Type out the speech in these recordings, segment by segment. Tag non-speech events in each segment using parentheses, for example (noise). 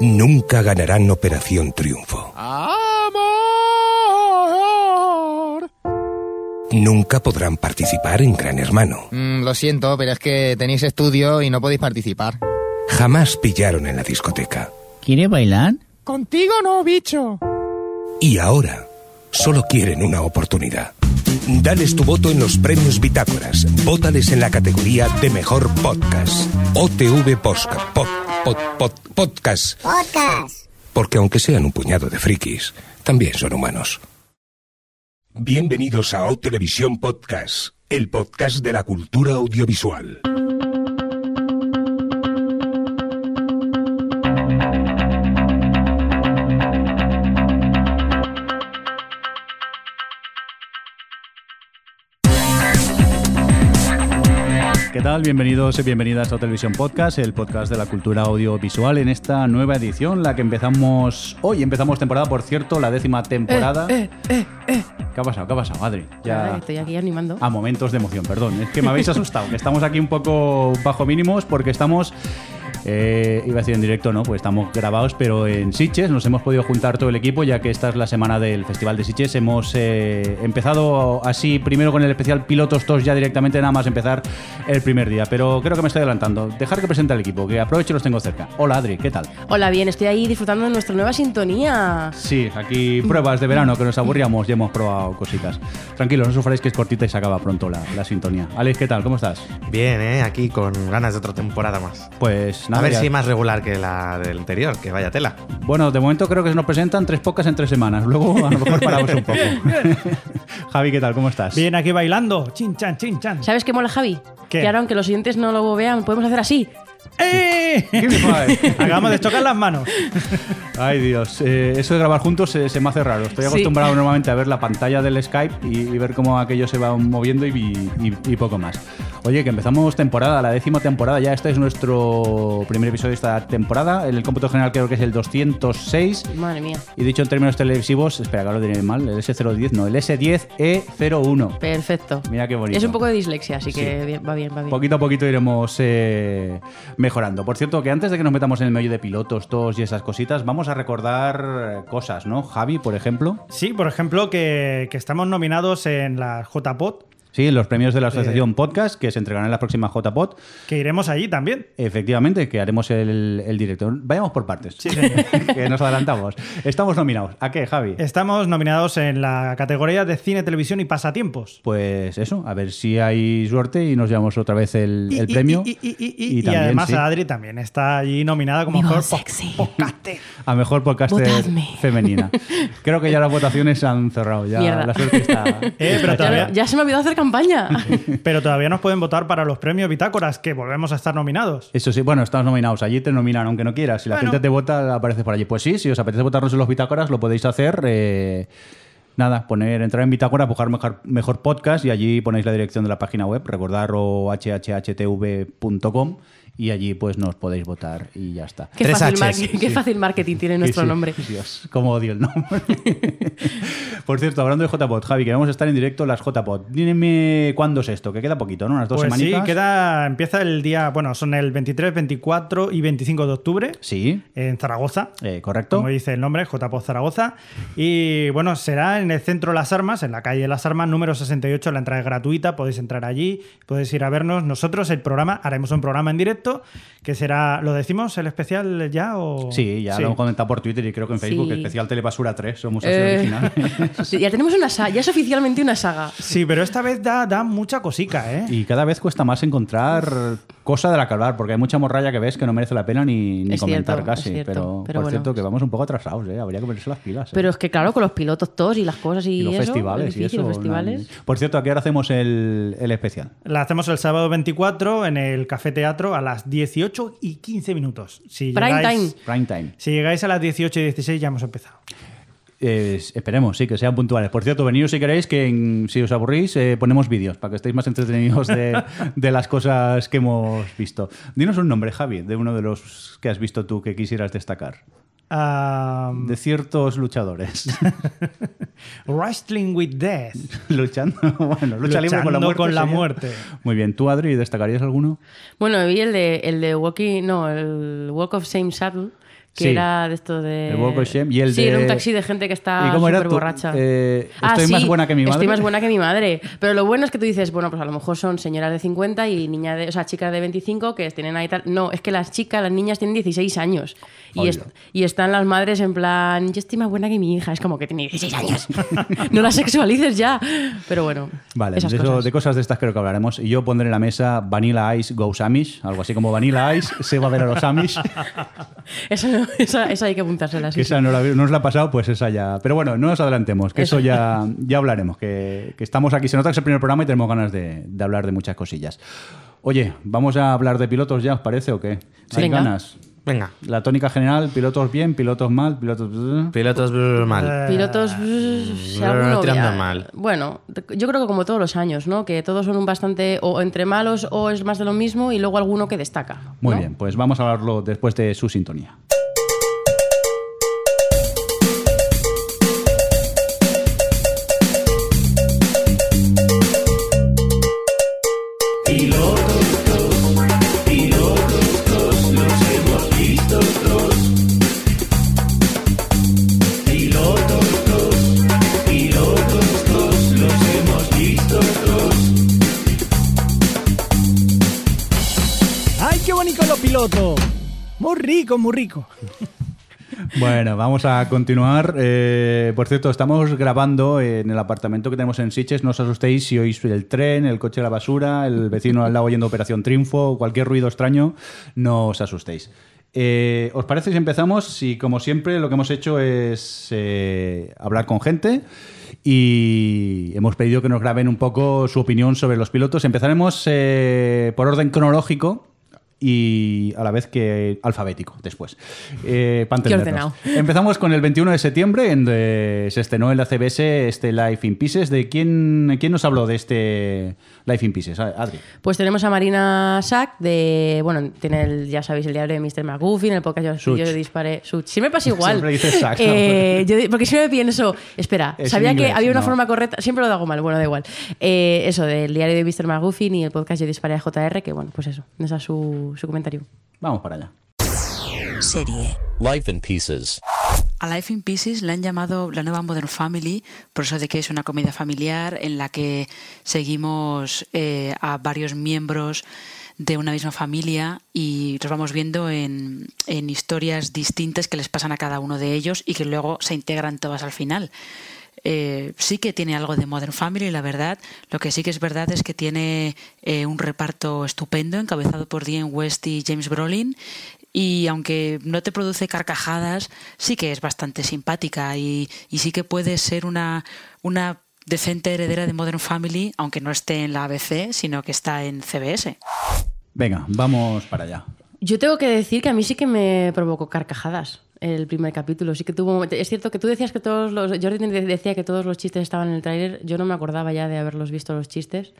nunca ganarán Operación Triunfo. ¡Amor! Nunca podrán participar en Gran Hermano. Mm, lo siento, pero es que tenéis estudio y no podéis participar. Jamás pillaron en la discoteca. ¿Quiere bailar? Contigo no, bicho. Y ahora solo quieren una oportunidad. Dales tu voto en los premios Bitácoras. Vótales en la categoría de mejor podcast. OTV Podcast. Pod, pod, pod, podcast. Podcast. Porque aunque sean un puñado de frikis, también son humanos. Bienvenidos a O Televisión Podcast, el podcast de la cultura audiovisual. ¿Qué tal? Bienvenidos y bienvenidas a Televisión Podcast, el podcast de la cultura audiovisual en esta nueva edición, la que empezamos hoy. Empezamos temporada, por cierto, la décima temporada. Eh, eh, eh. ¿Qué ha pasado? ¿Qué ha pasado, Adri? Que estoy aquí animando. A momentos de emoción, perdón. Es que me habéis asustado. que estamos aquí un poco bajo mínimos porque estamos. Eh, iba a decir en directo, ¿no? Pues estamos grabados, pero en Sitges nos hemos podido juntar todo el equipo, ya que esta es la semana del Festival de Sitges. Hemos eh, empezado así, primero con el especial Pilotos TOS, ya directamente, nada más empezar el primer día. Pero creo que me estoy adelantando. Dejar que presente al equipo, que aprovecho y los tengo cerca. Hola, Adri, ¿qué tal? Hola, bien, estoy ahí disfrutando de nuestra nueva sintonía. Sí, aquí pruebas de verano que nos aburríamos y hemos probado cositas. Tranquilos, no sufráis que es cortita y se acaba pronto la, la sintonía. Alex, ¿qué tal? ¿Cómo estás? Bien, ¿eh? Aquí con ganas de otra temporada más. Pues A nada. ver ya- si más regular que la del anterior, que vaya tela. Bueno, de momento creo que se nos presentan tres pocas en tres semanas. Luego a lo mejor paramos un poco. (laughs) Javi, ¿qué tal? ¿Cómo estás? Bien, aquí bailando. Chin, chan, chin, chan. ¿Sabes qué mola, Javi? ¿Qué? Que ahora, aunque los oyentes no lo vean, podemos hacer así. ¡Eh! Acabamos de chocar las manos. Ay, Dios. Eh, eso de grabar juntos se, se me hace raro. Estoy Sí. acostumbrado normalmente a ver la pantalla del Skype y, y ver cómo aquello se va moviendo y, y- y poco más. Oye, que empezamos temporada, la décima temporada ya. Este es nuestro primer episodio de esta temporada. En el cómputo general creo que es el 206. Madre mía. Y dicho en términos televisivos, espera, que lo diré mal, el S010, no, el S10E01. Perfecto. Mira qué bonito. Es un poco de dislexia, así que Sí. bien, va bien, va bien. Poquito a poquito iremos eh, mejorando. Por cierto, que antes de que nos metamos en el medio de pilotos, todos y esas cositas, vamos a recordar cosas, ¿no? Javi, por ejemplo. Sí, por ejemplo, que, que estamos nominados en la JPod, Sí, los premios de la Asociación Podcast, que se entregarán en la próxima JPod. que iremos allí también. Efectivamente, que haremos el, el directo. Vayamos por partes. Sí, (laughs) que nos adelantamos. Estamos nominados. ¿A qué, Javi? Estamos nominados en la categoría de cine, televisión y pasatiempos. Pues eso, a ver si hay suerte y nos llevamos otra vez el, Y- el y- premio. Y, y- y- y- y también, además sí, Adri también está allí nominada como mejor podcaster. a mejor podcaster Votadme. femenina. Creo que ya las votaciones se han cerrado. Ya Mierda. la suerte está. Eh, pero Ya, todavía- ya se me ha olvidado hacer campaña. (laughs) Pero todavía nos pueden votar para los premios Bitácoras, que volvemos a estar nominados. Eso sí, bueno, estamos nominados. Allí te nominan, aunque no quieras. Si la Bueno. gente te vota, apareces por allí. Pues sí, si os apetece votarnos en los bitácoras, lo podéis hacer. eh, nada, poner, entrar en bitácora, buscar mejor, mejor podcast y allí ponéis la dirección de la página web, recordar o hhhtv.com y allí pues nos podéis votar y ya está. qué, fácil mar- sí, qué fácil marketing tiene nuestro Sí, sí. nombre. (laughs) Dios, cómo odio el nombre. (laughs) Por cierto, hablando de JPod, Javi, que vamos a estar en directo las JPod. Dime cuándo es esto, que queda poquito, ¿no? Unas dos Pues sí, semanitas. queda, empieza el día, bueno, son el 23, 24 y 25 de octubre Sí, en Zaragoza. eh, correcto. Como dice el nombre, JPO Zaragoza. Y bueno, será en el centro Las Armas, en la calle Las Armas, número 68. La entrada es gratuita, podéis entrar allí, podéis ir a vernos. Nosotros, el programa, haremos un programa en directo que será, ¿lo decimos el especial ya? O... Sí, ya Sí. lo hemos comentado por Twitter y creo que en Facebook, Sí. especial Telebasura 3, somos así Eh, originales. (laughs) ya tenemos una saga, ya es oficialmente una saga. Sí, pero esta vez da, da mucha cosica, ¿eh? Y cada vez cuesta más encontrar cosa de la que hablar, porque hay mucha morralla que ves que no merece la pena ni, ni Es comentar cierto, casi. es cierto, pero, pero por bueno. cierto, que vamos un poco atrasados, ¿eh? habría que ponerse las pilas. ¿eh? Pero es que claro, con los pilotos todos y las cosas y, y los eso, festivales es y eso. los festivales. no- Por cierto, ¿a qué hora hacemos el, el especial? La hacemos el sábado 24 en el Café Teatro a las 18 y 15 minutos. Si Prime llegáis- time. Prime time. Si llegáis a las 18 y 16 ya hemos empezado. Eh, esperemos, sí, que sean puntuales. Por cierto, venidos si queréis, que en- si os aburrís, eh, ponemos vídeos para que estéis más entretenidos de, (laughs) de las cosas que hemos visto. Dinos un nombre, Javi, de uno de los que has visto tú que quisieras destacar. De ciertos luchadores. (laughs) Wrestling with Death. (laughs) Luchando, bueno, lucha libre con la muerte. con la sería. muerte. Muy bien, ¿tú, Adri, destacarías alguno? Bueno, vi el de, el de Walking, no, el Walk of Shame Saddle, que Sí. era de esto de... El Walk of Shame y el sí, de- era un taxi de gente que está ¿Y cómo era súper borracha. Eh, estoy más buena que mi madre. Estoy más buena que mi madre. Pero lo bueno es que tú dices, bueno, pues a lo mejor son señoras de 50 y niñas de, o sea, chicas de 25 que tienen ahí tal. No, es que las chicas, las niñas tienen 16 años. Y, est- y están las madres en plan, yo estoy más buena que mi hija. Es como que tiene 16 años. (laughs) no la sexualices ya. Pero bueno, Vale, esas de, eso- cosas. de cosas de estas creo que hablaremos. Y yo pondré en la mesa Vanilla Ice Goes Amish, algo así como Vanilla Ice se va a ver a los Amish. (laughs) Esa, no- esa, esa hay que apuntársela. sí. esa no, la, no os la ha pasado, pues esa ya. Pero bueno, no nos adelantemos, que eso, Eso. ya, (laughs) ya hablaremos. Que, que estamos aquí, se nota que es el primer programa y tenemos ganas de, de hablar de muchas cosillas. Oye, ¿vamos a hablar de pilotos ya, os parece o qué? ¿Hay Venga. ganas? Venga. La tónica general, pilotos bien, pilotos mal, pilotos... Pilotos brr, mal. Pilotos, si alguno tirando mal. Bueno, yo creo que como todos los años, ¿no? Que todos son un bastante o entre malos o es más de lo mismo y luego alguno que destaca. Muy bien, pues vamos a hablarlo después de su sintonía. Rico, muy rico. Bueno, vamos a continuar. Eh, por cierto, estamos grabando en el apartamento que tenemos en Siches. No os asustéis si oís el tren, el coche de la basura, el vecino al lado oyendo Operación Triunfo, cualquier ruido extraño, no os asustéis. Eh, ¿Os parece si empezamos? Si, como siempre, lo que hemos hecho es eh, hablar con gente y hemos pedido que nos graben un poco su opinión sobre los pilotos. Empezaremos por orden cronológico y a la vez que alfabético después. Eh. Empezamos con el 21 de septiembre, en donde se estrenó en la CBS este Life in Pieces. ¿De quién, quién nos habló de este Life in Pieces? Adri. Pues tenemos a Marina Sack de, bueno, tiene el, ya sabéis, el diario de Mr. McGuffin, el podcast yo, Such. yo disparé. Such. Siempre pasa (laughs) igual. Siempre dices Sack. Eh, yo porque siempre pienso, espera, Es sabía en que inglés, había una no. forma correcta, siempre lo hago mal, bueno, da igual. Eh, eso, del diario de Mr. McGuffin y el podcast yo disparé a JR, que bueno, pues eso, ese es su, su comentario. Vamos para allá. Serie. Life in Pieces. A Life in Pieces le han llamado la nueva Modern Family, por eso de que es una comedia familiar en la que seguimos eh, a varios miembros de una misma familia y los vamos viendo en, en historias distintas que les pasan a cada uno de ellos y que luego se integran todas al final. Eh, sí que tiene algo de Modern Family, la verdad. Lo que sí que es verdad es que tiene eh, un reparto estupendo, encabezado por Dean West y James Brolin. Y aunque no te produce carcajadas, sí que es bastante simpática y, y sí que puede ser una, una decente heredera de Modern Family, aunque no esté en la ABC, sino que está en CBS. Venga, vamos para allá. Yo tengo que decir que a mí sí que me provocó carcajadas el primer capítulo. Sí que tuvo momentos- Es cierto que tú decías que todos los. Jordi de- decía que todos los chistes estaban en el tráiler. Yo no me acordaba ya de haberlos visto los chistes.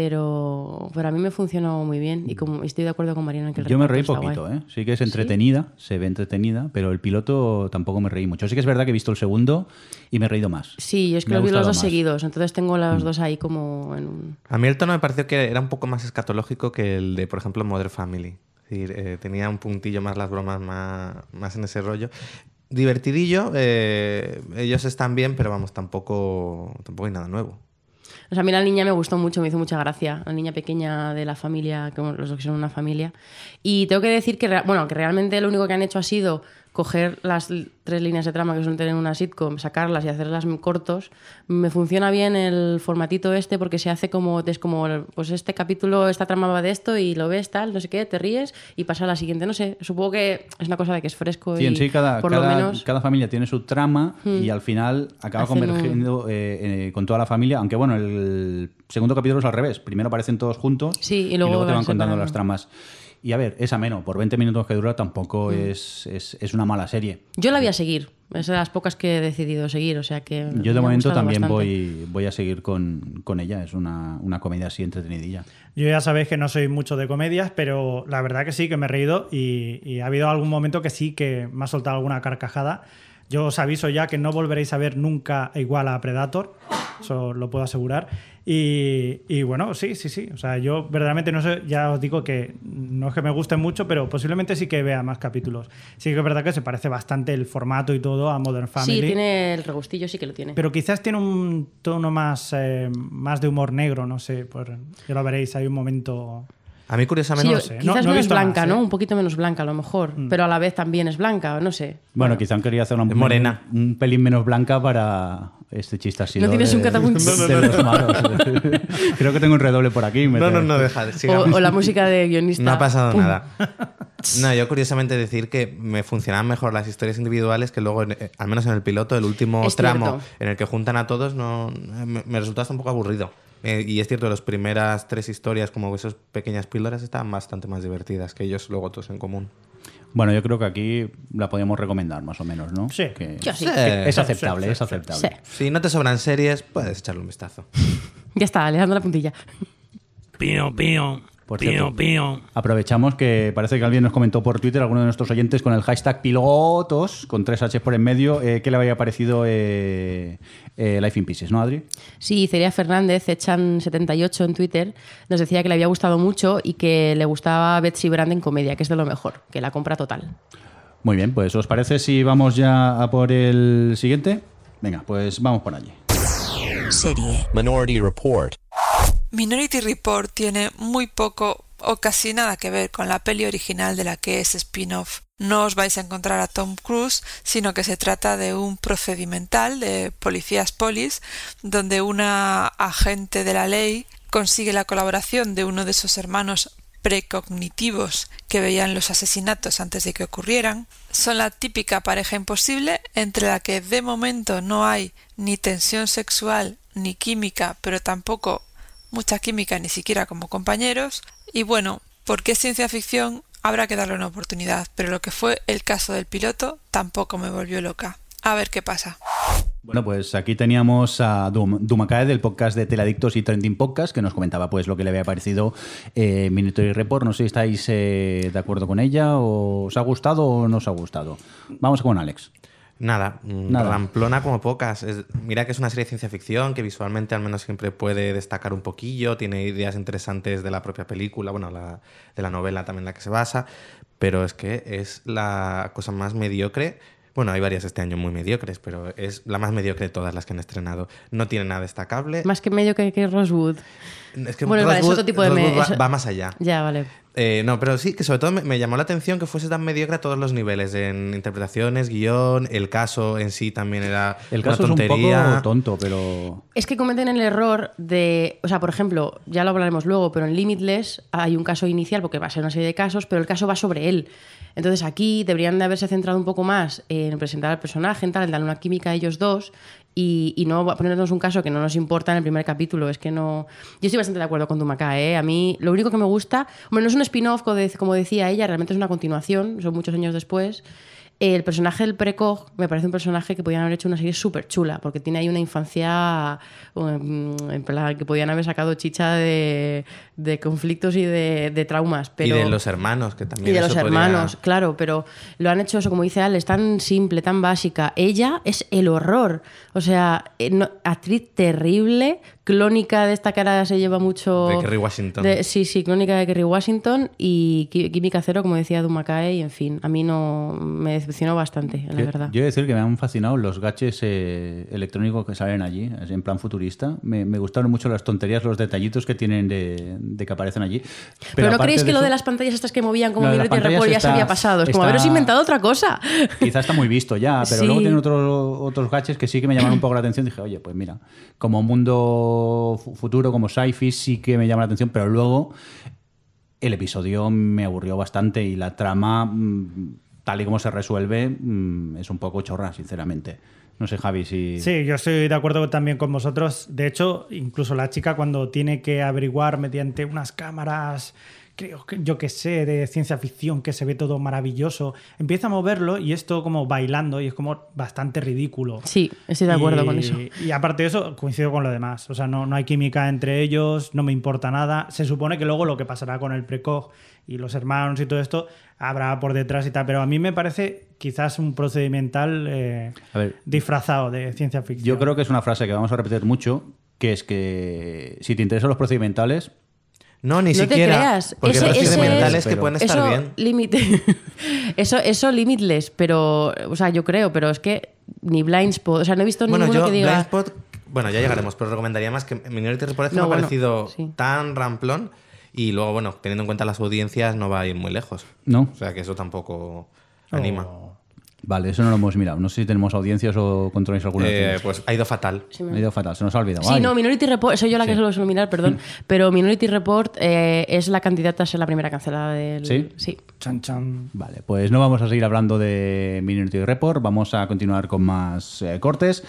Pero, pero a mí me funcionó muy bien y como estoy de acuerdo con Mariana en que el Yo me reí poquito, guay. ¿eh? Sí que es entretenida, se ve entretenida, pero el piloto tampoco me reí mucho. Sí que es verdad que he visto el segundo y me he reído más. Sí, yo es que los vi los dos más. seguidos, entonces tengo Mm. los dos ahí como en un... A mí el tono me pareció que era un poco más escatológico que el de, por ejemplo, Modern Family. Decir, eh, tenía un puntillo más las bromas más, más en ese rollo. Divertidillo, eh, ellos están bien, pero vamos, tampoco, tampoco hay nada nuevo. O sea, a mí la niña me gustó mucho, me hizo mucha gracia. La niña pequeña de la familia, que los dos son una familia. Y tengo que decir que, bueno, que realmente lo único que han hecho ha sido coger las tres líneas de trama que suelen tener una sitcom, sacarlas y hacerlas cortos. Me funciona bien el formatito este porque se hace como, es como, pues este capítulo, esta trama va de esto y lo ves tal, no sé qué, te ríes y pasa a la siguiente. No sé, supongo que es una cosa de que es fresco Sí, y en sí, cada, por cada, lo menos... Hmm. cada familia tiene su trama y al final acaba Hacen un- convergiendo eh, eh, con toda la familia. Aunque bueno, el segundo capítulo es al revés. Primero aparecen todos juntos Sí, y luego te van contando las tramas. Y a ver, es ameno. Por 20 minutos que dura tampoco Hmm. es, es, es una mala serie. Yo la voy a seguir, Es de las pocas que he decidido seguir, o sea que... Yo de momento también bastante. voy, voy a seguir con, con ella. Es una, una comedia así entretenidilla. Yo ya sabéis que no soy mucho de comedias, pero la verdad que sí, que me he reído y, y ha habido algún momento que sí que me ha soltado alguna carcajada. Yo os aviso ya que no volveréis a ver nunca igual a Predator, eso lo puedo asegurar. Y, y bueno, sí, sí, sí. O sea, yo verdaderamente no sé, ya os digo que no es que me guste mucho, pero posiblemente sí que vea más capítulos. Sí que es verdad que se parece bastante el formato y todo a Modern Family. Sí, tiene el regustillo, sí que lo tiene. Pero quizás tiene un tono más, eh, más de humor negro, no sé. Por, ya lo veréis, hay un momento. A mí, Sí, curiosamente, yo- sé, no- quizás no he menos blanca, más, ¿no? ¿eh? Un poquito menos blanca a lo mejor, pero a la vez también es blanca, no sé. Bueno, quizá han querido hacer una Es morena. Un, un pelín menos blanca para este chiste así. ¿No tienes un? De los malos. (laughs) Creo que tengo un redoble por aquí. me No, no, no, deja. O, o la música de guionista. No ha pasado Pum. nada. (laughs) No, yo curiosamente decir que me funcionaban mejor las historias individuales que luego, eh, al menos en el piloto, el último Es tramo cierto. en el que juntan a todos, no me, me resultó hasta un poco aburrido. Eh, y es cierto, las primeras tres historias, como esas pequeñas píldoras, estaban bastante más divertidas que ellos luego todos en común. Bueno, yo creo que aquí la podíamos recomendar más o menos, ¿no? Sí. Que- Yo sí. que es aceptable, sí, es sí, aceptable. Sí. Si no te sobran series, puedes echarle un vistazo. Ya está, le dando la puntilla. Pío, pío, Por pío, cierto. pío. Aprovechamos que parece que alguien nos comentó por Twitter, alguno de nuestros oyentes, con el hashtag pilotos, con tres H por en medio, eh, que le había parecido eh, eh, Life in Pieces, ¿no, Adri? Sí, Celia Fernández, Echan78 en Twitter, nos decía que le había gustado mucho y que le gustaba Betsy Brand en comedia, que es de lo mejor, que la compra total. Muy bien, pues ¿os parece si vamos ya a por el siguiente? Venga, pues vamos por allí. Serie. Minority Report. Minority Report tiene muy poco o casi nada que ver con la peli original de la que es spin-off. No os vais a encontrar a Tom Cruise, sino que se trata de un procedimental de policías polis, donde una agente de la ley consigue la colaboración de uno de sus hermanos precognitivos que veían los asesinatos antes de que ocurrieran. Son la típica pareja imposible entre la que de momento no hay ni tensión sexual ni química, pero tampoco mucha química ni siquiera como compañeros. Y bueno, porque es ciencia ficción, habrá que darle una oportunidad, pero lo que fue el caso del piloto tampoco me volvió loca. A ver qué pasa. Bueno, pues aquí teníamos a Dum- Dumakae del podcast de Teladictos y Trending Podcast, que nos comentaba pues lo que le había parecido eh, Minatory Report. No sé si estáis eh, de acuerdo con ella, o os ha gustado o no os ha gustado. Vamos con Alex. Nada, Nada. ramplona como pocas. Es- mira que es una serie de ciencia ficción que visualmente al menos siempre puede destacar un poquillo, tiene ideas interesantes de la propia película, bueno, la, de la novela también en la que se basa, pero es que es la cosa más mediocre. Bueno, hay varias este año muy mediocres, pero es la más mediocre de todas las que han estrenado. No tiene nada destacable. Más que medio que, Rosewood. Es que Bueno, vale, es otro tipo de Rosewood va, eso- va más allá. Ya, vale. Eh, no, pero sí, que sobre todo me, me llamó la atención que fuese tan mediocre a todos los niveles, en interpretaciones, guion, el caso en sí también era El una caso es un tontería. poco tonto, pero... Es que cometen el error de, o sea, por ejemplo, ya lo hablaremos luego, pero en Limitless hay un caso inicial porque va a ser una serie de casos, pero el caso va sobre él. Entonces aquí deberían de haberse centrado un poco más en presentar al personaje, en tal, en darle una química a ellos dos y, no ponernos un caso que no nos importa en el primer capítulo. Es que no. Yo estoy bastante de acuerdo con Dumaka, ¿eh? A mí lo único que me gusta, bueno, no es un spin-off, como decía ella, realmente es una continuación, son muchos años después. El personaje del Precog me parece un personaje que podían haber hecho una serie súper chula, porque tiene ahí una infancia um, en plan que podían haber sacado chicha de, de conflictos y de, de traumas. Pero... Y de los hermanos, que también Y de los podría- hermanos, claro, pero lo han hecho eso, como dice Alex, tan simple, tan básica. Ella es el horror. O sea, eh, actriz terrible, clónica de esta cara se lleva mucho. De Kerry Washington. de- sí, sí, clónica de Kerry Washington y química cero, como decía Dumakae, y en fin, a mí no me decepcionó bastante, la Yo, verdad. yo he de decir que me han fascinado los gaches eh, electrónicos que salen allí, en plan futurista. Me, me gustaron mucho las tonterías, los detallitos que tienen de, de que aparecen allí. pero, no creéis que lo eso- de las pantallas estas que movían como Minority Report pantallas ya se había pasado? Es como está- haberos inventado otra cosa. (laughs) Quizás está muy visto ya, pero Sí. luego tienen otros otros gaches que sí que me llaman un poco la atención. Dije, oye, pues mira, como mundo fu- futuro, como sci-fi, sí que me llama la atención, pero luego el episodio me aburrió bastante y la trama, mm, tal y como se resuelve, mm, es un poco chorra, sinceramente. No sé, Javi, si... Sí, yo estoy de acuerdo también con vosotros. De hecho, incluso la chica cuando tiene que averiguar mediante unas cámaras creo que yo que sé, de ciencia ficción, que se ve todo maravilloso, empieza a moverlo y esto como bailando y es como bastante ridículo. Sí, estoy de acuerdo Y- con eso. Y aparte de eso, coincido con lo demás. O sea, no, no hay química entre ellos, no me importa nada. Se supone que luego lo que pasará con el precog y los hermanos y todo esto habrá por detrás y tal, pero a mí me parece quizás un procedimental eh, A ver, disfrazado de ciencia ficción. yo creo que es una frase que vamos a repetir mucho, que es que si te interesan los procedimentales, No, ni no siquiera. te creas. Porque ese, hay ese- procedimentales que pero- pueden estar eso, bien. límite. (laughs) eso, eso limitless, pero, o sea, yo creo, pero es que ni Blindspot, o sea, no he visto Bueno, ninguno yo, que diga. Blindspot, bueno, ya llegaremos, pero recomendaría más que Minority Report No, me ha bueno, parecido sí. tan ramplón y luego, bueno, teniendo en cuenta las audiencias, no va a ir muy lejos. ¿no? O sea que eso tampoco anima. Vale, eso no lo hemos mirado. No sé si tenemos audiencias o controláis alguna Eh, pues ha ido fatal. Ha ido fatal, se nos ha olvidado. Sí, Ay. no, Minority Report, soy yo la que se lo mirar, perdón. (laughs) Pero Minority Report eh, es la candidata a ser la primera cancelada del. ¿Sí? Sí. Chan, chan. Vale, pues no vamos a seguir hablando de Minority Report, vamos a continuar con más eh, cortes.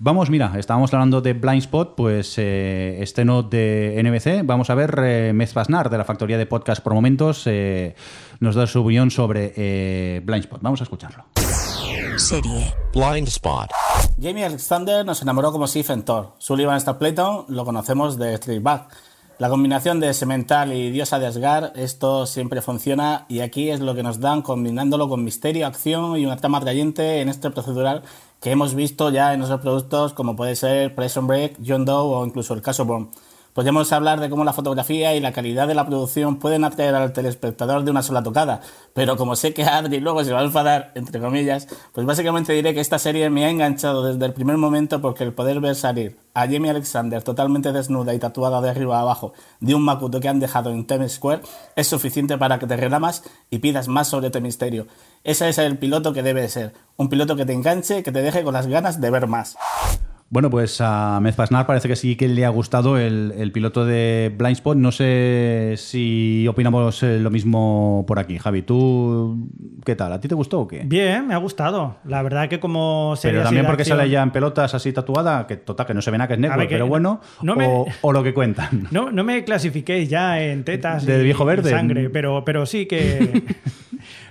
Vamos, mira, estábamos hablando de Blind Spot, pues eh, estreno de NBC. Vamos a ver, eh, Mez Pasnar, de la factoría de podcast por momentos, eh, nos da su opinión sobre eh, Blind Spot. Vamos a escucharlo. Serie. Blind Spot. Jamie Alexander nos enamoró como Sif en Thor. Sullivan Stapleton lo conocemos de Street Back. La combinación de Semental y Diosa de Asgard, esto siempre funciona y aquí es lo que nos dan combinándolo con misterio, acción y una trama atrayente en este procedural que hemos visto ya en otros productos como puede ser Prison Break, John Doe o incluso el caso Bourne. Podríamos hablar de cómo la fotografía y la calidad de la producción pueden atraer al telespectador de una sola tocada, pero como sé que Adri luego se va a enfadar, entre comillas, pues básicamente diré que esta serie me ha enganchado desde el primer momento porque el poder ver salir a Jamie Alexander totalmente desnuda y tatuada de arriba a abajo de un Makuto que han dejado en Times Square es suficiente para que te relamas y pidas más sobre este misterio. Ese es el piloto que debe de ser, un piloto que te enganche, que te deje con las ganas de ver más. Bueno, pues a Mez Pasnar parece que sí que le ha gustado el, el piloto de Blind Spot. No sé si opinamos eh, lo mismo por aquí. Javi, ¿tú qué tal? ¿A ti te gustó o qué? Bien, me ha gustado. La verdad que como serie Pero también porque acción- sale ya en pelotas así tatuada, que total, que no se ve nada que es negro, ver, que pero no- bueno, no me- o, o lo que cuentan. (laughs) No, no me clasifiquéis ya en tetas De y, viejo y verde. sangre, pero, pero sí que. (laughs)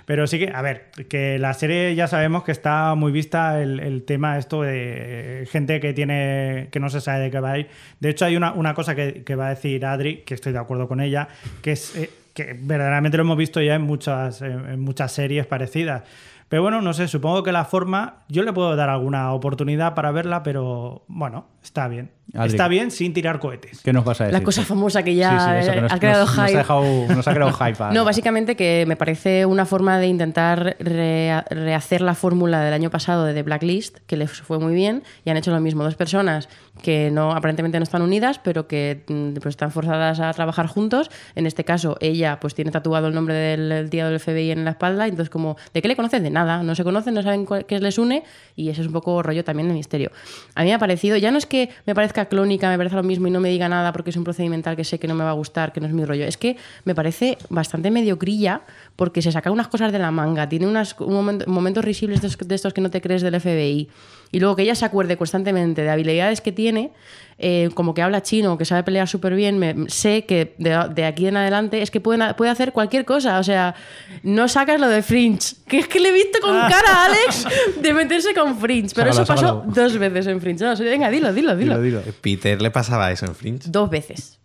pero sí que, a ver, que la serie ya sabemos que está muy vista el, el tema esto de gente que tiene. que no se sabe de qué va a ir. De hecho, hay una, una cosa que, que va a decir Adri, que estoy de acuerdo con ella, que es eh, que verdaderamente lo hemos visto ya en muchas, en muchas series parecidas. Pero bueno, no sé, supongo que la forma, yo le puedo dar alguna oportunidad para verla, pero bueno, está bien. Adri. Está bien sin tirar cohetes. ¿Qué nos vas a decir? La cosa famosa que ya Sí, sí, eso, que nos- ha creado nos- nos ha hype. dejado- nos ha creado hype a- (laughs) No, básicamente que me parece una forma de intentar rea- rehacer la fórmula del año pasado de The Blacklist, que les fue muy bien, y han hecho lo mismo. Dos personas que no aparentemente no están unidas, pero que mm, pues, están forzadas a trabajar juntos. En este caso, ella pues tiene tatuado el nombre del, tío del FBI en la espalda, entonces como, ¿de qué le conocen? De nada, no se conocen, no saben qué les une, y ese es un poco rollo también de misterio. A mí me ha parecido, ya no es que me parezca clónica, me parece lo mismo y no me diga nada porque es un procedimental que sé que no me va a gustar, que no es mi rollo. Es que me parece bastante mediocrilla porque se saca unas cosas de la manga, tiene unas, un momento- momentos risibles de estos que no te crees del FBI. Y luego que ella se acuerde constantemente de habilidades que tiene, eh, como que habla chino, que sabe pelear súper bien, me- sé que de, de aquí en adelante es que pueden- puede hacer cualquier cosa. O sea, no sacas lo de Fringe, que es que le he visto con cara a Alex de meterse con Fringe. Pero Sácalo, eso pasó sácalo. dos veces en Fringe. No, venga, dilo, dilo, dilo. Peter le pasaba eso en Fringe. Dos veces.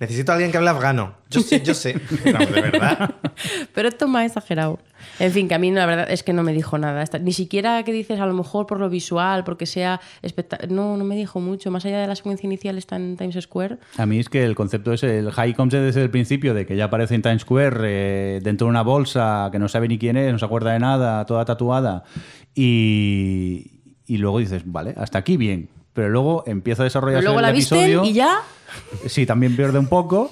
Necesito a alguien que hable afgano. Yo sé, yo sé. (laughs) Vamos, de verdad. Pero esto es más exagerado. En fin, que a mí la verdad es que no me dijo nada. Ni siquiera que dices a lo mejor por lo visual, porque sea espectacular. No, no me dijo mucho. Más allá de la secuencia inicial está en Times Square. A mí es que el concepto es el high concept desde el principio, de que ya aparece en Times Square eh, dentro de una bolsa que no sabe ni quién es, no se acuerda de nada, toda tatuada. Y, y luego dices, vale, hasta aquí bien. Pero luego empieza a Pero desarrollarse luego el la visten episodio. y ya. Sí, también pierde un poco.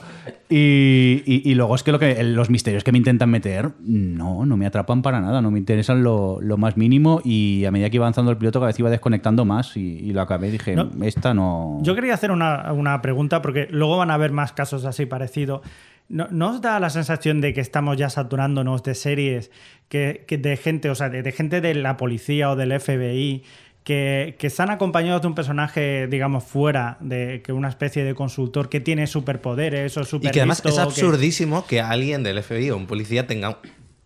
Y, y- y luego es que, lo que los misterios que me intentan meter, no, no me atrapan para nada, no me interesan lo, lo más mínimo. Y a medida que iba avanzando el piloto, cada vez iba desconectando más. Y, y lo acabé, dije, No. esta no. Yo quería hacer una, una pregunta porque luego van a haber más casos así parecidos. ¿No, no os da la sensación de que estamos ya saturándonos de series que, que de gente, o sea, de, de gente de la policía o del FBI que, que están acompañados de un personaje, digamos, fuera de que una especie de consultor que tiene superpoderes o super Y que además es que- absurdísimo que... alguien del FBI o un policía tenga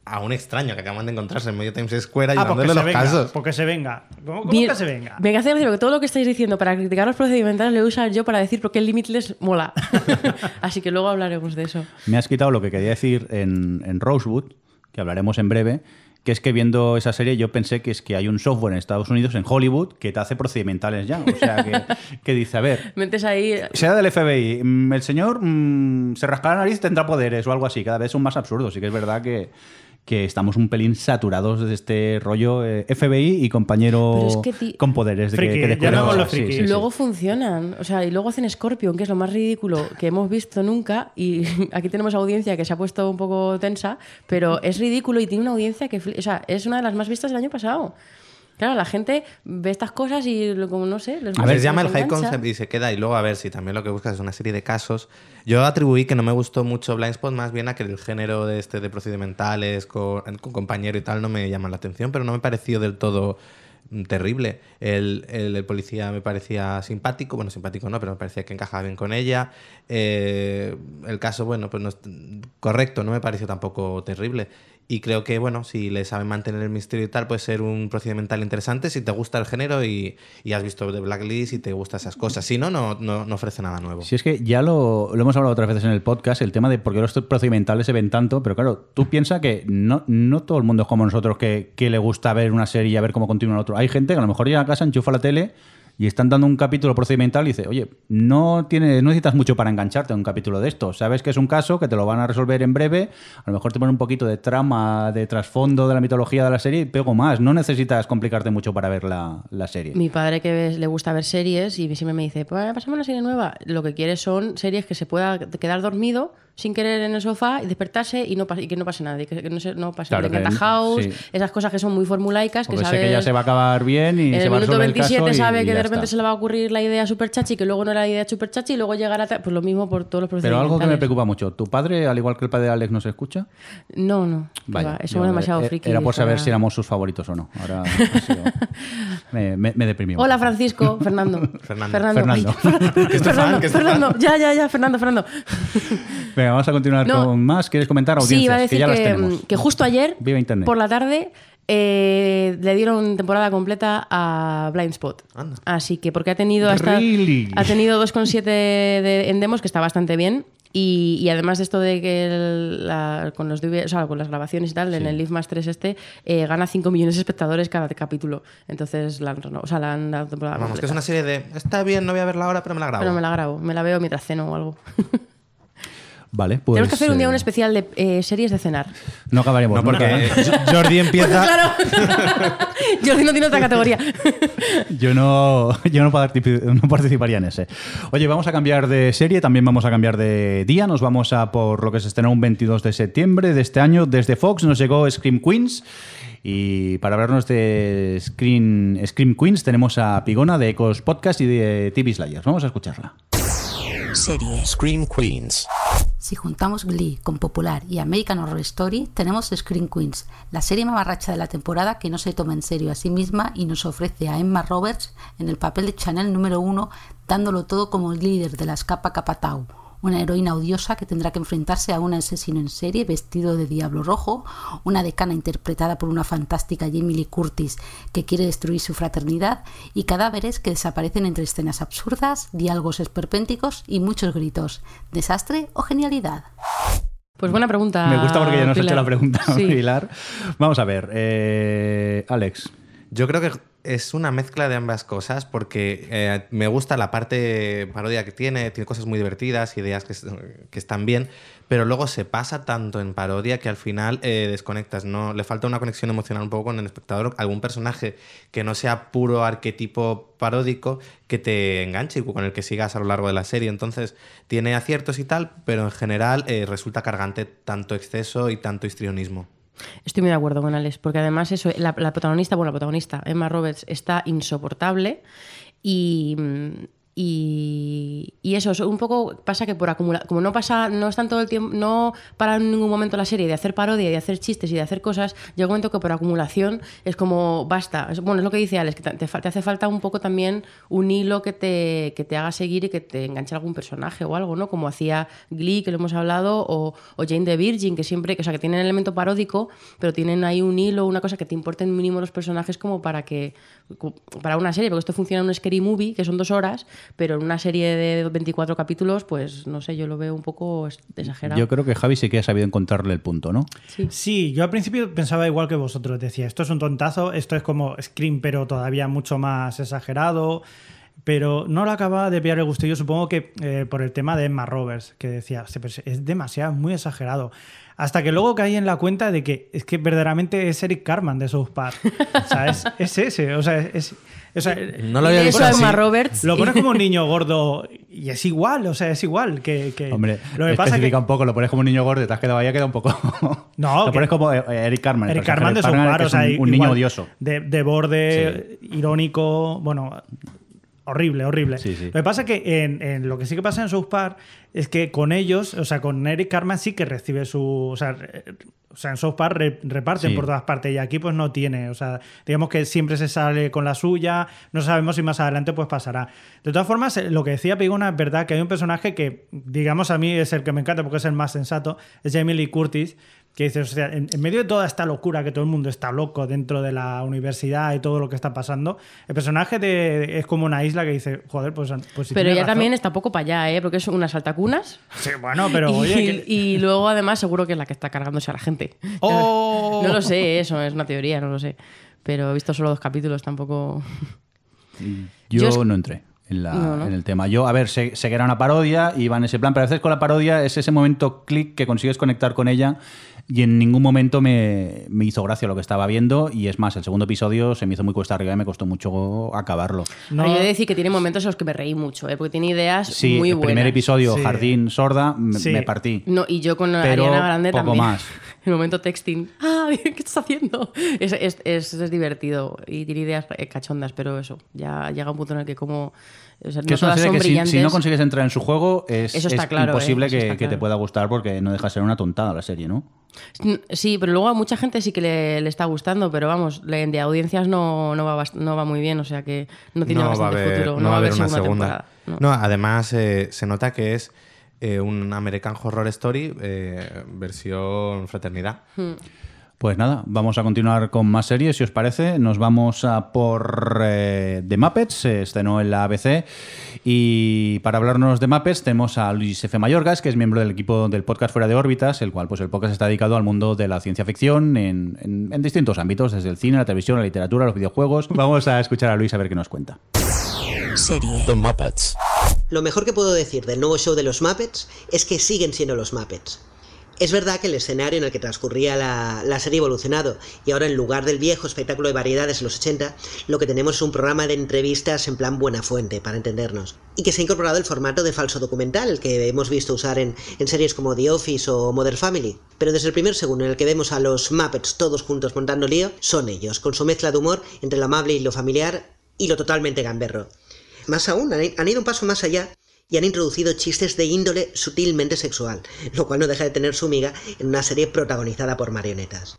a un extraño que acaban de encontrarse en medio Times Square Ah, porque ayudándole se los venga. casos. Porque se venga. ¿Cómo, cómo Mira, que se venga? Me hace gracia porque todo lo que estáis diciendo para criticar los procedimentales lo voy a usar yo para decir por qué el Limitless mola. (laughs) Así que luego hablaremos de eso. Me has quitado lo que quería decir en, en Rosewood, que hablaremos en breve, que es que viendo esa serie yo pensé que es que hay un software en Estados Unidos, en Hollywood, que te hace procedimentales ya. O sea, que, (laughs) que dice, a ver, Metes ahí. sea del FBI, mm, el señor mm, se rascará la nariz y tendrá poderes o algo así. Cada vez son más absurdos. Sí que es verdad que, que estamos un pelín saturados de este rollo eh, FBI y compañero es que ti- con poderes. De que- Friki, que llamemos los. Sí, sí, sí. Luego funcionan. O sea, y luego hacen Scorpion, que es lo más ridículo que hemos visto nunca. Y (laughs) aquí tenemos audiencia que se ha puesto un poco tensa, pero es ridículo y tiene una audiencia que. O sea, es una de las más vistas del año pasado. Claro, la gente ve estas cosas y, como no sé. les A ver, llama el High. Concept y se queda. Y luego, a ver, si también lo que buscas es una serie de casos. Yo atribuí que no me gustó mucho Blind Spot, más bien a que el género de este de procedimentales con, con compañero y tal no me llama la atención, pero no me pareció del todo mm, terrible. El, el- el policía me parecía simpático, bueno, simpático no, pero me parecía que encajaba bien con ella. Eh, el caso, bueno, pues no es correcto, no me pareció tampoco terrible. Y creo que, bueno, si le saben mantener el misterio y tal, puede ser un procedimental interesante si te gusta el género y, y has visto The Blacklist y te gustan esas cosas. Si no, no, no, no ofrece nada nuevo. Si es que ya lo, lo hemos hablado otras veces en el podcast, el tema de por qué los procedimentales se ven tanto, pero claro, tú piensas que no, no todo el mundo es como nosotros que, que le gusta ver una serie y a ver cómo continúa el otro. Hay gente que a lo mejor llega a casa, enchufa la tele y están dando un capítulo procedimental y dice, oye, no, tiene, no necesitas mucho para engancharte a un capítulo de esto. Sabes que es un caso, que te lo van a resolver en breve, a lo mejor te ponen un poquito de trama, de trasfondo de la mitología de la serie y pego más. No necesitas complicarte mucho para ver la, la serie. Mi padre que ves- le gusta ver series y siempre me dice, pues pasamos una serie nueva. Lo que quiere son series que se pueda quedar dormido sin querer en el sofá y despertarse y, no y que no pase nada, y que, que no, se, no pase Claro nada. que House, sí. esas cosas que son muy formulaicas, que Porque sé sabes... que ya se va a acabar bien y en se el va a minuto resolver el 27 caso y- sabe y que de repente está. se le va a ocurrir la idea super chachi, que luego no era la idea super chachi y luego llegará... Pues lo mismo por todos los Pero procedimientos. algo que me preocupa mucho. ¿Tu padre, al igual que el padre de Alex, nos escucha? No, no. Vaya, va, eso es demasiado eh, friki. Era por saber para- si éramos sus favoritos o no. Ahora (laughs) sido- me, me, me deprimió. Hola Francisco, (laughs) Fernando. Fernando. Fernando. Fernando. (laughs) Ya, ya, ya, Fernando, Fernando. Venga, vamos a continuar No. con más. ¿Quieres comentar audiencias? Sí, iba a que decir ya las que, tenemos. que justo ayer, Viva Internet. por la tarde, eh, le dieron temporada completa a Blind Spot. Anda. Así que, porque ha tenido hasta. Really? Ha tenido 2,7 de- en demos, que está bastante bien. Y, y además de esto de que el- la- con, los DV o sea, con las grabaciones y tal, en el Live Más 3 este, eh, gana 5 millones de espectadores cada capítulo. Entonces, la, han o sea, la han dado temporada Vamos, que es completa. una serie de. Está bien, no voy a verla ahora, pero me la grabo. Pero me la grabo, me la veo mientras ceno o algo. (laughs) Vale, pues. Tenemos que hacer un día eh, un especial de eh, series de cenar. No acabaremos. No, porque nunca, ¿eh? eh, Jordi (laughs) empieza. Claro. (laughs) Jordi no tiene otra categoría. (laughs) Yo no, yo no participaría en ese. Oye, vamos a cambiar de serie, también vamos a cambiar de día. Nos vamos a por lo que se estrenó un 22 de septiembre de este año. Desde Fox nos llegó Scream Queens. Y para hablarnos de Scream, Scream Queens tenemos a Pigona de Ecos Podcast y de TV Slayers. Vamos a escucharla. Serie. Scream Queens. Si juntamos Glee con Popular y American Horror Story, tenemos Screen Queens, la serie mamarracha de la temporada que no se toma en serio a sí misma y nos ofrece a Emma Roberts en el papel de Chanel número uno, dándolo todo como líder de la escapa Capatau, una heroína odiosa que tendrá que enfrentarse a un asesino en serie vestido de diablo rojo, una decana interpretada por una fantástica Jamie Lee Curtis que quiere destruir su fraternidad y cadáveres que desaparecen entre escenas absurdas, diálogos esperpénticos y muchos gritos. ¿Desastre o genialidad? Pues buena pregunta. Me gusta porque ya nos ha hecho la pregunta, Sí. (laughs) Pilar. Vamos a ver. eh, Alex. Yo creo que es una mezcla de ambas cosas porque eh, me gusta la parte parodia que tiene, tiene cosas muy divertidas, ideas que, es- que están bien, pero luego se pasa tanto en parodia que al final eh, desconectas, ¿no? Le falta una conexión emocional un poco con el espectador, algún personaje que no sea puro arquetipo paródico que te enganche y con el que sigas a lo largo de la serie. Entonces tiene aciertos y tal, pero en general eh, resulta cargante tanto exceso y tanto histrionismo. Estoy muy de acuerdo con Alex, porque además eso, la, protagonista, bueno, la protagonista, Emma Roberts, está insoportable y, mm, Y, y eso, es un poco pasa que por acumular, como no pasa, no están todo el tiempo, no para en ningún momento la serie de hacer parodia, de hacer chistes y de hacer cosas, llega un que por acumulación es como basta. Bueno, es lo que dice Alex, que te, hace falta un poco también un hilo que te, que te haga seguir y que te enganche algún personaje o algo, ¿no? Como hacía Glee, que lo hemos hablado, o, Jane the Virgin, que siempre, o sea, que tienen elemento paródico, pero tienen ahí un hilo, una cosa que te importen mínimo los personajes como para que para una serie, porque esto funciona en un scary movie, que son dos horas, pero en una serie de 24 capítulos, pues no sé, yo lo veo un poco exagerado. Yo creo que Javi sí que ha sabido encontrarle el punto, ¿no? Sí. yo al principio pensaba igual que vosotros. Decía, esto es un tontazo, esto es como Scream, pero todavía mucho más exagerado. Pero no lo acababa de pillar el gusto. Yo supongo que eh, por el tema de Emma Roberts, que decía, "Hostia, pues es demasiado, muy exagerado. Hasta que luego caí en la cuenta de que es que verdaderamente es Eric Carman de South Park. O sea, es, (laughs) es ese. O sea, es. o sea, No lo había visto así. Emma Roberts. Lo pones como un niño (laughs) gordo y es igual, o sea, es igual que. que- Hombre, lo que pasa es especifica que un poco, lo pones como un niño gordo y te has quedado ahí, ha quedado un poco. (laughs) No, lo que- pones como eh, Eric Carman. Eric Carman de South Park, o es sea, un, un niño odioso. De, de borde, irónico, bueno, horrible, horrible. Sí, sí. Lo que pasa que en, en lo que sí que pasa en South Park es que con ellos, o sea, con Eric Carman sí que recibe su. O sea, re- o sea en South Park re- reparten Sí. por todas partes y aquí pues no tiene. O sea, digamos que siempre se sale con la suya, no sabemos si más adelante pues pasará. De todas formas, eh, lo que decía Pigona es verdad que hay un personaje que, digamos, a mí es el que me encanta porque es el más sensato, es Jamie Lee Curtis, que dices, o sea, en, en medio de toda esta locura que todo el mundo está loco dentro de la universidad y todo lo que está pasando, el personaje de, es como una isla que dice, joder, pues, pues si Pero ella razón. también está poco para allá, ¿eh? Porque es una saltacunas. Sí, bueno, pero y, oye, que- y luego además seguro que es la que está cargándose a la gente. ¡Oh! (laughs) No lo sé, eso es una teoría, no lo sé. Pero he visto solo dos capítulos, tampoco... Yo, Yo es- no entré en, la- No, ¿no? en el tema. Yo, a ver, sé, sé que era una parodia y va en ese plan, pero a veces con la parodia es ese momento clic que consigues conectar con ella y en ningún momento me, me hizo gracia lo que estaba viendo y es más, el segundo episodio se me hizo muy cuesta arriba y me costó mucho acabarlo. No- yo he de decir que tiene momentos en los que me reí mucho, ¿eh? Porque tiene ideas Sí, muy el buenas. primer episodio, Sí. Jardín Sorda, me, Sí. me partí. No, y yo con Pero Ariana Grande poco también. más. (laughs) El momento texting. Ah, (laughs) ¿qué estás haciendo? Es, es, es- es divertido y tiene ideas eh, cachondas, pero eso, ya llega un punto en el que como... o sea, Que no es una serie que si, no consigues entrar en su juego es, Eso está es claro, imposible ¿eh? Eso que, está que te pueda gustar porque no deja de ser una tontada la serie, ¿no? Sí, pero luego a mucha gente sí que le, le está gustando, pero vamos, de audiencias no, no, va, no va muy bien, o sea que no tiene no bastante haber, futuro. no va a haber una segunda segunda. temporada, no. No, además eh, se nota que es eh, un American Horror Story eh, versión fraternidad. Hmm. Pues nada, vamos a continuar con más series, si os parece. Nos vamos a por eh, The Muppets, se estrenó en la ABC. Y para hablarnos de Muppets tenemos a Luis F. Mayorgas, que es miembro del equipo del podcast Fuera de órbitas, el cual pues el podcast está dedicado al mundo de la ciencia ficción en, en- en distintos ámbitos, desde el cine, la televisión, la literatura, los videojuegos. Vamos a escuchar a Luis a ver qué nos cuenta. Serie. The Muppets. Lo mejor que puedo decir del nuevo show de los Muppets es que siguen siendo los Muppets. Es verdad que el escenario en el que transcurría la, la serie ha evolucionado y ahora en lugar del viejo espectáculo de variedades en los 80, lo que tenemos es un programa de entrevistas en plan buena fuente, para entendernos. Y que se ha incorporado el formato de falso documental, que hemos visto usar en, en series como The Office o Modern Family. Pero desde el primer segundo en el que vemos a los Muppets todos juntos montando lío, son ellos, con su mezcla de humor entre lo amable y lo familiar y lo totalmente gamberro. Más aún, han ido un paso más allá y han introducido chistes de índole sutilmente sexual, lo cual no deja de tener su miga en una serie protagonizada por marionetas.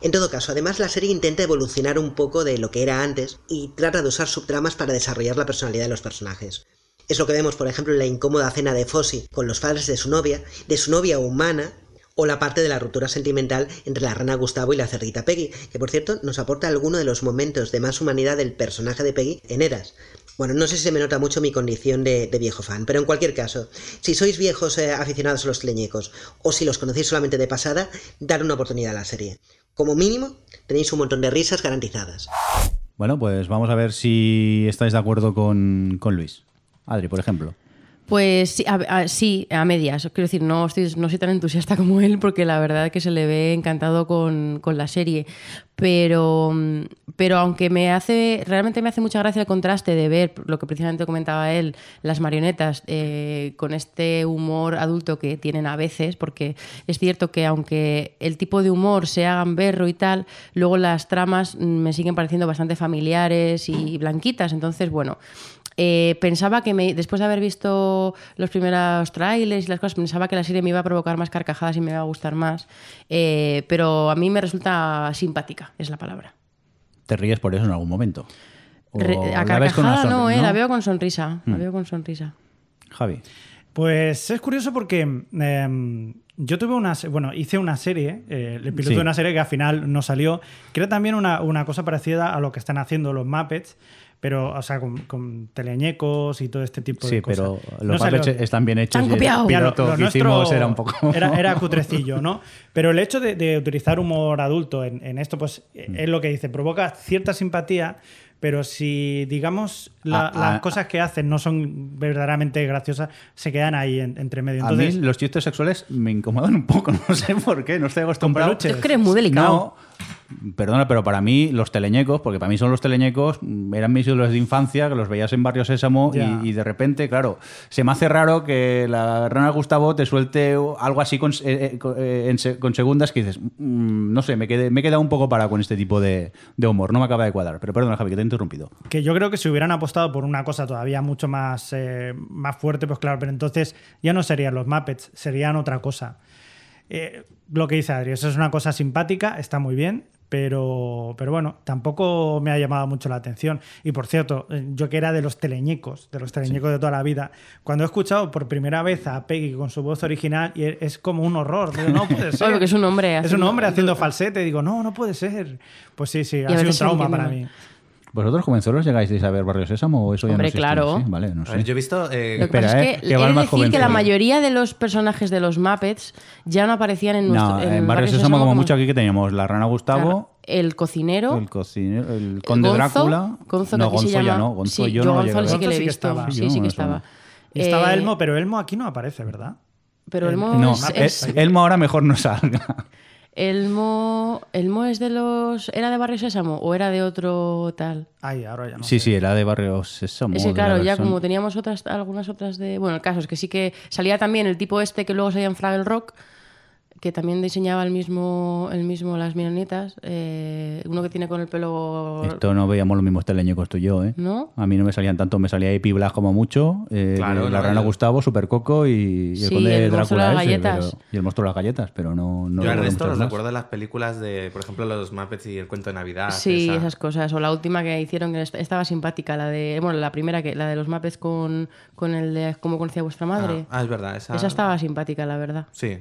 En todo caso, además la serie intenta evolucionar un poco de lo que era antes y trata de usar subtramas para desarrollar la personalidad de los personajes. Es lo que vemos, por ejemplo, en la incómoda cena de Fossi con los padres de su novia, de su novia humana, o la parte de la ruptura sentimental entre la rana Gustavo y la cerdita Peggy, que por cierto nos aporta alguno de los momentos de más humanidad del personaje de Peggy en Eras. Bueno, no sé si se me nota mucho mi condición de, viejo fan, pero en cualquier caso, si sois viejos eh, aficionados a los teleñecos o si los conocéis solamente de pasada, dar una oportunidad a la serie. Como mínimo, tenéis un montón de risas garantizadas. Bueno, pues vamos a ver si estáis de acuerdo con Luis. Adri, por ejemplo. Pues sí a, sí, a medias. Quiero decir, no, estoy, no soy tan entusiasta (laughs) como él porque la verdad es que se le ve encantado con, con la serie. pero, mm, pero aunque me hace, realmente me hace mucha gracia el contraste de ver lo que precisamente comentaba él, las marionetas eh, con este humor adulto que tienen a veces, porque es cierto que aunque el tipo de humor sea gamberro y tal, luego las tramas mm, me siguen pareciendo bastante familiares y blanquitas, entonces bueno. Eh, pensaba que me, después de haber visto los primeros trailers y las cosas, pensaba que la serie me iba a provocar más carcajadas y me iba a gustar más. Eh, pero a mí me resulta simpática, es la palabra. ¿Te ríes por eso en algún momento? ¿O Re- a la ves con una carcajada no, eh, la veo con sonrisa. La Mm. veo con sonrisa. Javi. Pues es curioso porque em, yo tuve una. Bueno, hice una serie, eh, el piloto Sí. de una serie que al final no salió, que era también una, una cosa parecida a lo que están haciendo los Muppets, pero, o sea, con, con teleñecos y todo este tipo Sí, de cosas. pero No los salió bien. están bien hechos. ¡Te han y el copiado! Ya, lo- piloto lo que nuestro hicimos era un poco... Era, era (laughs) cutrecillo, ¿no? Pero el hecho de, de utilizar humor adulto en, en esto, pues Mm. es lo que dice, provoca cierta simpatía, pero si, digamos, la- Ah, ah, las cosas que hacen no son verdaderamente graciosas, se quedan ahí en- entre medio. A Entonces, mí los chistes sexuales me incomodan un poco, (laughs) no sé por qué, no estoy acostumbrado. peluches. Es que eres muy delicado. No, perdona, pero para mí los teleñecos, porque para mí son los teleñecos, mm, eran mis ídolos de infancia, que los veías en Barrio Sésamo y, y de repente, claro, se me hace raro que la rana Gustavo te suelte algo así con, eh, eh, con- eh, con segundas que dices, mm, no sé, me, quedé, me he quedado un poco para con este tipo de, de humor, no me acaba de cuadrar. Pero perdona, Javi, que te he interrumpido. que yo creo que si hubieran apostado por una cosa todavía mucho más, eh, más fuerte, pues claro, pero entonces ya no serían los Muppets, serían otra cosa. Eh, lo que dice Adri, eso es una cosa simpática, está muy bien, pero, pero bueno, tampoco me ha llamado mucho la atención. Y por cierto, eh, yo que era de los teleñecos, de los teleñecos de toda la vida, cuando he escuchado por primera vez a Peggy con su voz original, y es como un horror, digo, no puede (laughs) ser. Que es un hombre Es un haciendo- hombre haciendo falsete, digo, no, no puede ser. Pues sí, sí, ha sido un trauma para mí. ¿Vosotros, jovenzuelos, llegáis a ver Barrio Sésamo o eso ya Hombre, no claro. Sí, vale, no A sé. ver, yo he visto. eh, Lo que Espera, pasa eh, es que más decir que la yo. mayoría de los personajes de los Muppets ya no aparecían en nuestro No, en Barrio Sésamo como mucho aquí que teníamos la rana Gustavo, Claro, el cocinero, el cocinero, el conde Gonzo, Drácula. Gonzo, no, Gonzo ya llama- no, Gonzo sí, yo, yo no Gonzo sí que ver. le he Gonzo sí que visto. estaba. Sí, sí que estaba. Estaba Eh, Elmo, pero Elmo aquí no aparece, ¿verdad? Pero en- Elmo No, es, es- Elmo ahora mejor no salga. Elmo, Elmo es de los. ¿Era de Barrio Sésamo o era de otro tal? Ay, ahora ya no. Sí, sé. sí, era de Barrio Sésamo. La claro, ya como teníamos otras, algunas otras de. Bueno, el caso es que sí que salía también el tipo este que luego salía en Fraggle Rock, que también diseñaba el mismo, el mismo las marionetas. eh, uno que tiene con el pelo. Esto no veíamos los mismos teleñecos tú y yo, ¿eh? ¿No? A mí no me salían tanto, me salía Epi Blas como mucho, eh, Claro, la no, rana Gustavo, Super Coco y, y el Sí, conde el monstruo de Drácula las ese, galletas. pero- y el monstruo de las galletas, pero no, no yo al recuerdo resto los recuerdo de las películas de, por ejemplo, los Muppets y el cuento de Navidad. Sí, esa. esas cosas. O la última que hicieron que est- estaba simpática, la de. Bueno, la primera, que la de los Muppets con, con el de cómo conocía vuestra madre. Ah, ah, es verdad. Esa, Esa estaba simpática, la verdad. Sí.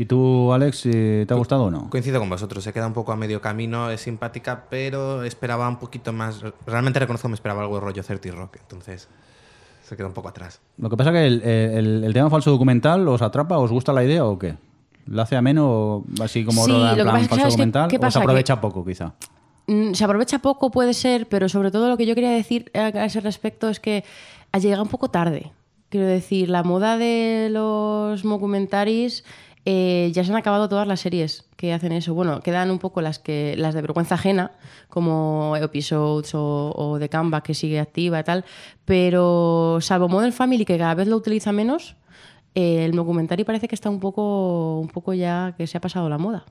¿Y tú, Alex, eh, te ha gustado o no? Coincido con vosotros, se queda un poco a medio camino, es simpática, pero esperaba un poquito más. Realmente reconozco que me esperaba algo de rollo 30 Rock, entonces se queda un poco atrás. Lo que pasa es que el, el- el tema falso documental os atrapa, ¿os gusta la idea o qué? ¿Lo hace ameno así como Sí, roda lo que plan pasa es que, falso ¿sabes qué- documental? qué ¿O pasa? se Que- aprovecha poco, quizá? Mm, Se aprovecha poco, puede ser, pero sobre todo lo que yo quería decir a a ese respecto es que ha llegado un poco tarde. Quiero decir, la moda de los documentaries eh, ya se han acabado todas las series que hacen eso. Bueno, quedan un poco las que las de vergüenza ajena, como Episodes o, o The Comeback, que sigue activa y tal. Pero salvo Modern Family, que cada vez lo utiliza menos, eh, el documentary parece que está un poco, un poco ya que se ha pasado la moda.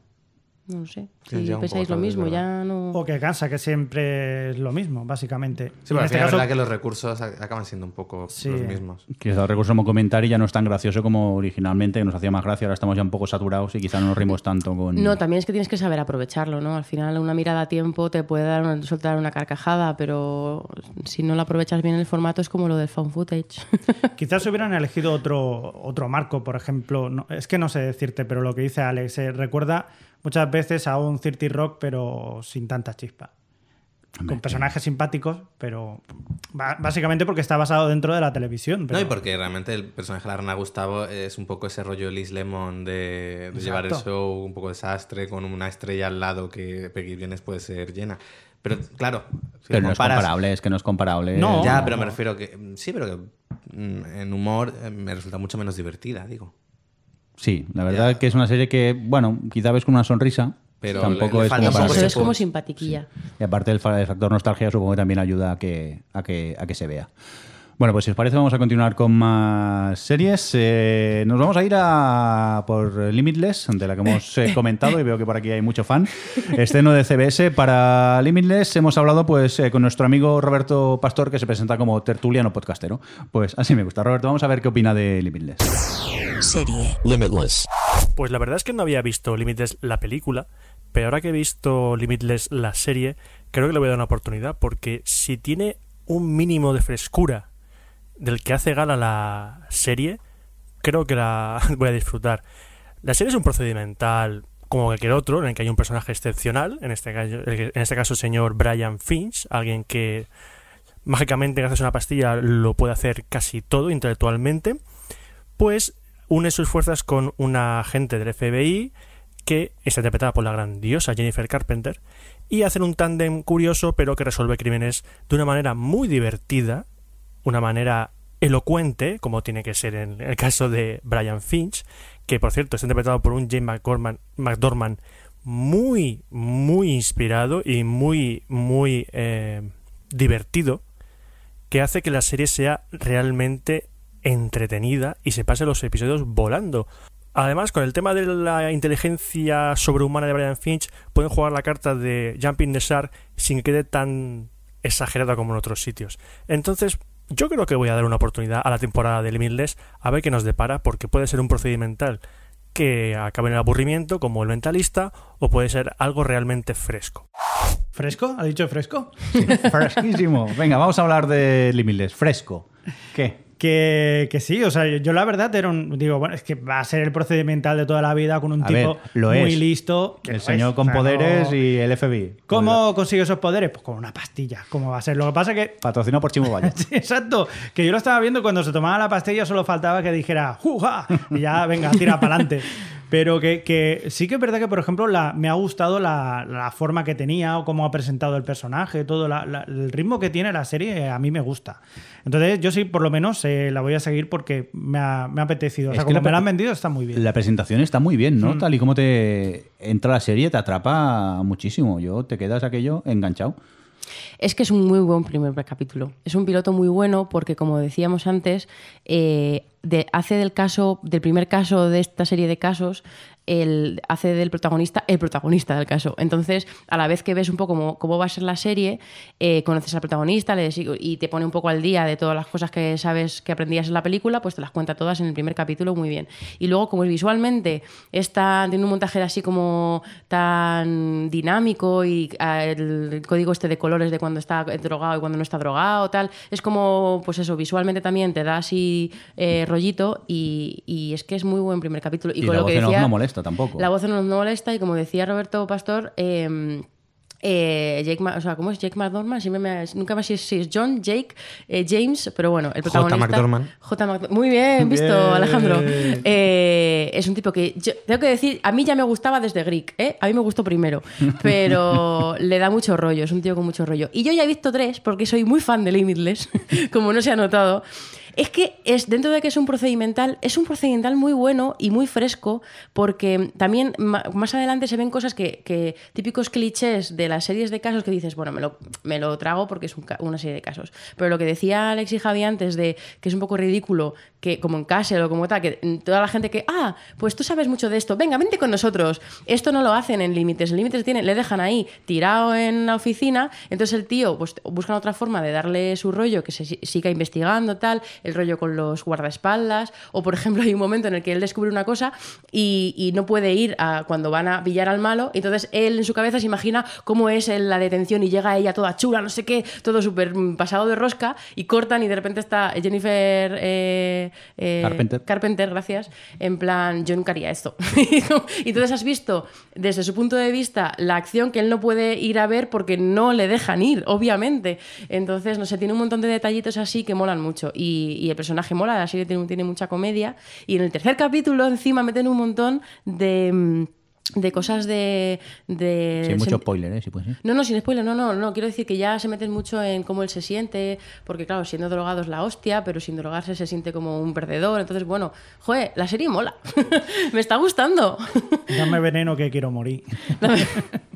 No sé. Si pensáis lo mismo, ya no. O que cansa, que siempre es lo mismo, básicamente. Sí, pero en este final caso, es verdad que los recursos acaban siendo un poco Sí. los mismos. Quizá el recurso como comentario ya no es tan gracioso como originalmente, que nos hacía más gracia, ahora estamos ya un poco saturados y quizá no nos rimos tanto con... No, también es que tienes que saber aprovecharlo, ¿no? Al final una mirada a tiempo te puede dar una- soltar una carcajada, pero si no lo aprovechas bien el formato es como lo del found footage. (laughs) Quizás hubieran elegido otro, otro marco, por ejemplo. no- es que no sé decirte, pero lo que dice Alex, eh, recuerda muchas veces a un 30 Rock, pero sin tanta chispa. Con personajes simpáticos, pero básicamente porque está basado dentro de la televisión. pero- No, y porque realmente el personaje de la rana Gustavo es un poco ese rollo Liz Lemon de, de llevar el show un poco desastre con una estrella al lado que Peggy Vienes puede ser llena. Pero claro, si Pero no es comparable, es que no es comparable. No. Ya, pero me refiero que mm, sí, pero que mm, en humor eh, me resulta mucho menos divertida, digo. Sí, la verdad que es una serie que, bueno, quizá ves con una sonrisa, pero Tampoco le- le es como para es como simpatiquilla. Y aparte el, fa- el factor nostalgia supongo que también ayuda a que, a que, a que se vea. Bueno, pues si os parece vamos a continuar con más series. Eh, nos vamos a ir a por Limitless, de la que hemos eh, (laughs) comentado y veo que por aquí hay mucho fan. Estreno de CBS para Limitless. Hemos hablado pues eh, con nuestro amigo Roberto Pastor, que se presenta como tertuliano podcastero. Pues así me gusta. Roberto, vamos a ver qué opina de Limitless. Serie. Limitless. Pues la verdad es que no había visto Limitless la película, pero ahora que he visto Limitless la serie, creo que le voy a dar una oportunidad porque si tiene un mínimo de frescura del que hace gala la serie, creo que la (laughs) voy a disfrutar. La serie es un procedimental como cualquier otro, en el que hay un personaje excepcional, en este caso, en este caso el señor Brian Finch, alguien que mágicamente gracias a una pastilla lo puede hacer casi todo intelectualmente, pues une sus fuerzas con una agente del FBI que está interpretada por la grandiosa Jennifer Carpenter y hacen un tándem curioso pero que resuelve crímenes de una manera muy divertida, una manera elocuente, como tiene que ser en el caso de Brian Finch, que por cierto está interpretado por un James McDormand, McDormand muy, muy inspirado y muy, muy eh, divertido, que hace que la serie sea realmente entretenida y se pase los episodios volando. Además, con el tema de la inteligencia sobrehumana de Brian Finch, pueden jugar la carta de Jumping the Shark sin que quede tan exagerada como en otros sitios. Entonces, yo creo que voy a dar una oportunidad a la temporada de Limitless a ver qué nos depara, porque puede ser un procedimental que acabe en el aburrimiento, como el mentalista, o puede ser algo realmente fresco. ¿Fresco? ¿Ha dicho fresco? (laughs) Fresquísimo. Venga, vamos a hablar de Limitless. Fresco. ¿Qué? Que, que sí, o sea, yo la verdad era un. Digo, bueno, es que va a ser el procedimental de toda la vida con un A tipo ver, lo muy es. listo. que El lo señor es, con o sea, poderes no- y el FBI. ¿Cómo consigue esos poderes? Pues con una pastilla. ¿Cómo va a ser? Lo que pasa que. Patrocinado por Chimo Valle. (laughs) Sí, exacto. Que yo lo estaba viendo cuando se tomaba la pastilla solo faltaba que dijera ¡Juja! Y ya, venga, tira para adelante. Pero que, que sí que es verdad que, por ejemplo, la, me ha gustado la, la forma que tenía o cómo ha presentado el personaje, todo la- la- el ritmo que tiene la serie, a mí me gusta. Entonces, yo sí, por lo menos, eh, la voy a seguir porque me ha, me ha apetecido. O Es sea, que como la me la han vendido, está muy bien. La presentación está muy bien, ¿no? Mm. Tal y como te entra la serie, te atrapa muchísimo. Yo te quedas aquello enganchado. Es que es un muy buen primer capítulo. Es un piloto muy bueno porque, como decíamos antes, eh, de- hace del caso, del primer caso de esta serie de casos, el, hace del protagonista el protagonista del caso. Entonces, a la vez que ves un poco cómo, cómo va a ser la serie, eh, conoces al protagonista le des- y te pone un poco al día de todas las cosas que sabes que aprendías en la película, pues te las cuenta todas en el primer capítulo muy bien. Y luego, como es visualmente, está, tiene un montaje así como tan dinámico y ah, el código este de colores de cuando está drogado y cuando no está drogado, tal. Es como, pues eso, visualmente también te da así eh, rollito y, y es que es muy buen primer capítulo. Y, Y con la lo que voz decía, no molesta tampoco. La voz no molesta y como decía Roberto Pastor, eh, eh, Jake, Ma- o sea, ¿cómo es Jake McDormand? Siempre me- nunca más sé si es John, Jake, eh, James, pero bueno, el J. protagonista. McDormand. J. McDormand. Muy bien, visto, Bien. Alejandro. Eh, es un tipo que, yo- tengo que decir, a mí ya me gustaba desde Greek, ¿eh? A mí me gustó primero, (laughs) pero le da mucho rollo, es un tío con mucho rollo. Y yo ya he visto tres, porque soy muy fan de Limitless, (laughs) como no se ha notado. Es que es, dentro de que es un procedimental, es un procedimental muy bueno y muy fresco, porque también más adelante se ven cosas que, típicos clichés de las series de casos que dices, bueno, me lo, me lo trago porque es una serie de casos. Pero lo que decía Alex y Javi antes de que es un poco ridículo, que como en Castle o como tal, que toda la gente que, ah, pues tú sabes mucho de esto, venga, vente con nosotros. Esto no lo hacen en límites. En límites tienen, le dejan ahí tirado en la oficina, entonces el tío, pues buscan otra forma de darle su rollo, que se si- siga investigando, tal, el rollo con los guardaespaldas, o por ejemplo hay un momento en el que él descubre una cosa y, no puede ir cuando van a pillar al malo, entonces él en su cabeza se imagina cómo es la detención y llega ella toda chula, no sé qué, todo súper pasado de rosca, y cortan y de repente está Jennifer eh, eh, Carpenter. Carpenter, gracias, en plan, yo nunca haría esto. (laughs) y entonces has visto desde su punto de vista la acción que él no puede ir a ver porque no le dejan ir, obviamente. Entonces, no sé, tiene un montón de detallitos así que molan mucho. Y, y el personaje mola, la serie tiene, tiene mucha comedia. Y en el tercer capítulo, encima, meten un montón de. De cosas de... de Sí, mucho spoiler, ¿eh? Si puede ser. no, no, sin spoiler, no, no, no. Quiero decir que ya se meten mucho en cómo él se siente, porque claro, siendo drogado es la hostia, pero sin drogarse se siente como un perdedor. Entonces, bueno, joder, la serie mola. (laughs) me está gustando. Dame veneno que quiero morir. (laughs)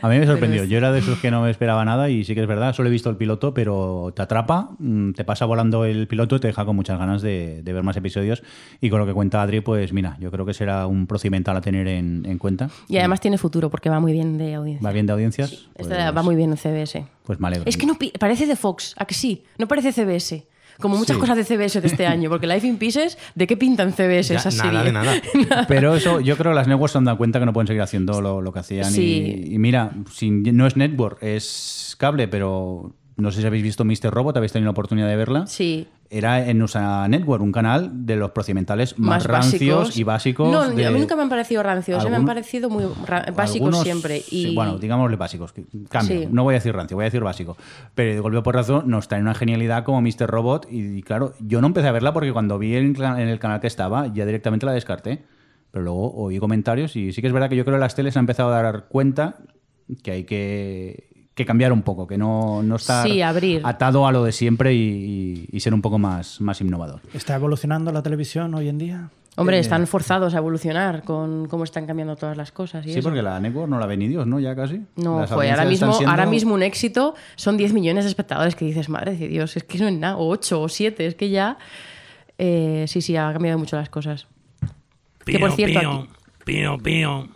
A mí me sorprendió. Yo era de esos que no me esperaba nada y sí que es verdad, solo he visto el piloto, pero te atrapa, mm, te pasa volando el piloto y te deja con muchas ganas de, de ver más episodios. Y con lo que cuenta Adri, pues mira, yo creo que será un procedimental a tener en, en cuenta. Y además tiene futuro, porque va muy bien de audiencia. Va bien de audiencias. Esta pues, va muy bien en CBS. pues me alegro. Es que no parece de Fox, ¿a que sí? No parece CBS. Como muchas Sí. cosas de CBS de este año, porque Life in Pieces, ¿de qué pintan CBS Ya, esa nada serie? de (laughs) nada. Pero eso, yo creo que las networks se han dado cuenta que no pueden seguir haciendo lo, lo que hacían. y- Sí. Y, mira, sin- no es network, es cable, pero no sé si habéis visto Mr. Robot, habéis tenido la oportunidad de verla. Sí. Era en USA Network, un canal de los procedimentales más, Más rancios básicos. y básicos. No, de- a mí nunca me han parecido rancios, eh, me han parecido muy ra- básicos algunos, siempre. Y... sí, bueno, digámosle básicos. Cambio. Sí. No voy a decir rancio, voy a decir básico. Pero de golpe por razón nos trae una genialidad como Mr. Robot. Y, claro, yo no empecé a verla porque cuando vi en el canal que estaba, ya directamente la descarté. Pero luego oí comentarios y sí que es verdad que yo creo que las teles han empezado a dar cuenta que hay que, que cambiar un poco, que no, no estar Sí, abrir. atado a lo de siempre y, y- y ser un poco más, más innovador. ¿Está evolucionando la televisión hoy en día? Hombre, Eh, están forzados a evolucionar con cómo están cambiando todas las cosas. Y Sí, eso. porque la network no la ve ni Dios, ¿no? Ya casi. No, joder, ahora mismo, siendo- ahora mismo un éxito son 10 millones de espectadores que dices, madre de Dios, es que no es nada, o 8 o 7, es que ya. eh, sí, sí, ha cambiado mucho las cosas. Que por Pío, cierto, pío, aquí- pío, pío.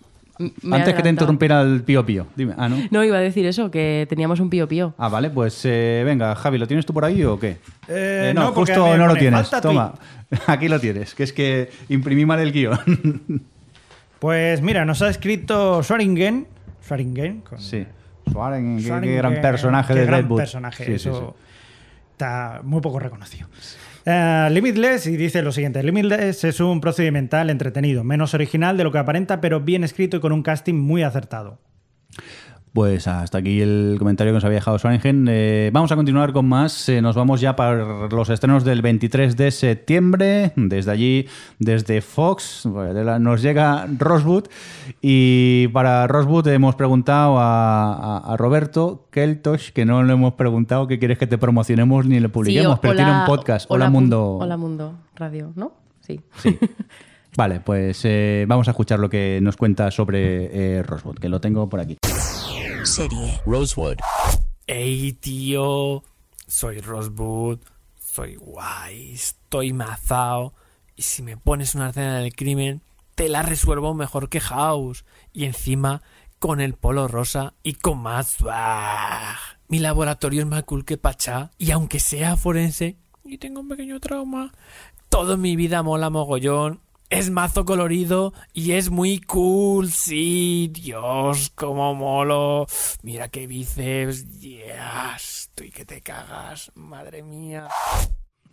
Me Antes que te interrumpiera el pío pío. Dime. Ah, ¿no? No, iba a decir eso, que teníamos un pío pío. Ah, vale, pues eh, venga, Javi, ¿lo tienes tú por ahí o qué? Eh, no, no, justo no lo tienes. "Falta Toma, (laughs) aquí lo tienes, que es que imprimí mal el guion. (laughs) Pues mira, nos ha escrito Swaringen. Swaringen. Con sí. Swaringen, qué, gran personaje qué de gran Deadwood. personaje, Sí, sí, eso está muy poco reconocido. Eh, Limitless y dice lo siguiente: Limitless es un procedimental entretenido, menos original de lo que aparenta, pero bien escrito y con un casting muy acertado. Pues hasta aquí el comentario que nos había dejado Swaringen. Eh, vamos a continuar con más. Eh, nos vamos ya para los estrenos del 23 de septiembre. Desde allí, desde Fox, nos llega Rosewood. Y para Rosewood hemos preguntado a, a- a Roberto Keltosh, que no le hemos preguntado qué quieres que te promocionemos ni le publiquemos, Sí, o- pero tiene un podcast. Hola, Hola Mundo. Hola Mundo Radio, ¿no? Sí. (laughs) Vale, pues eh, vamos a escuchar lo que nos cuenta sobre Rosewood, que lo tengo por aquí. Serie. Rosewood. Ey, tío. Soy Rosewood. Soy guay. Estoy mazao. Y si me pones una escena del crimen, te la resuelvo mejor que House. Y encima, con el polo rosa y con más swag. Mi laboratorio es más cool que Pachá. Y aunque sea forense, y tengo un pequeño trauma, todo mi vida mola mogollón. Es mazo colorido y es muy cool, sí, Dios, cómo molo. Mira qué bíceps, yeah, estoy que te cagas, madre mía.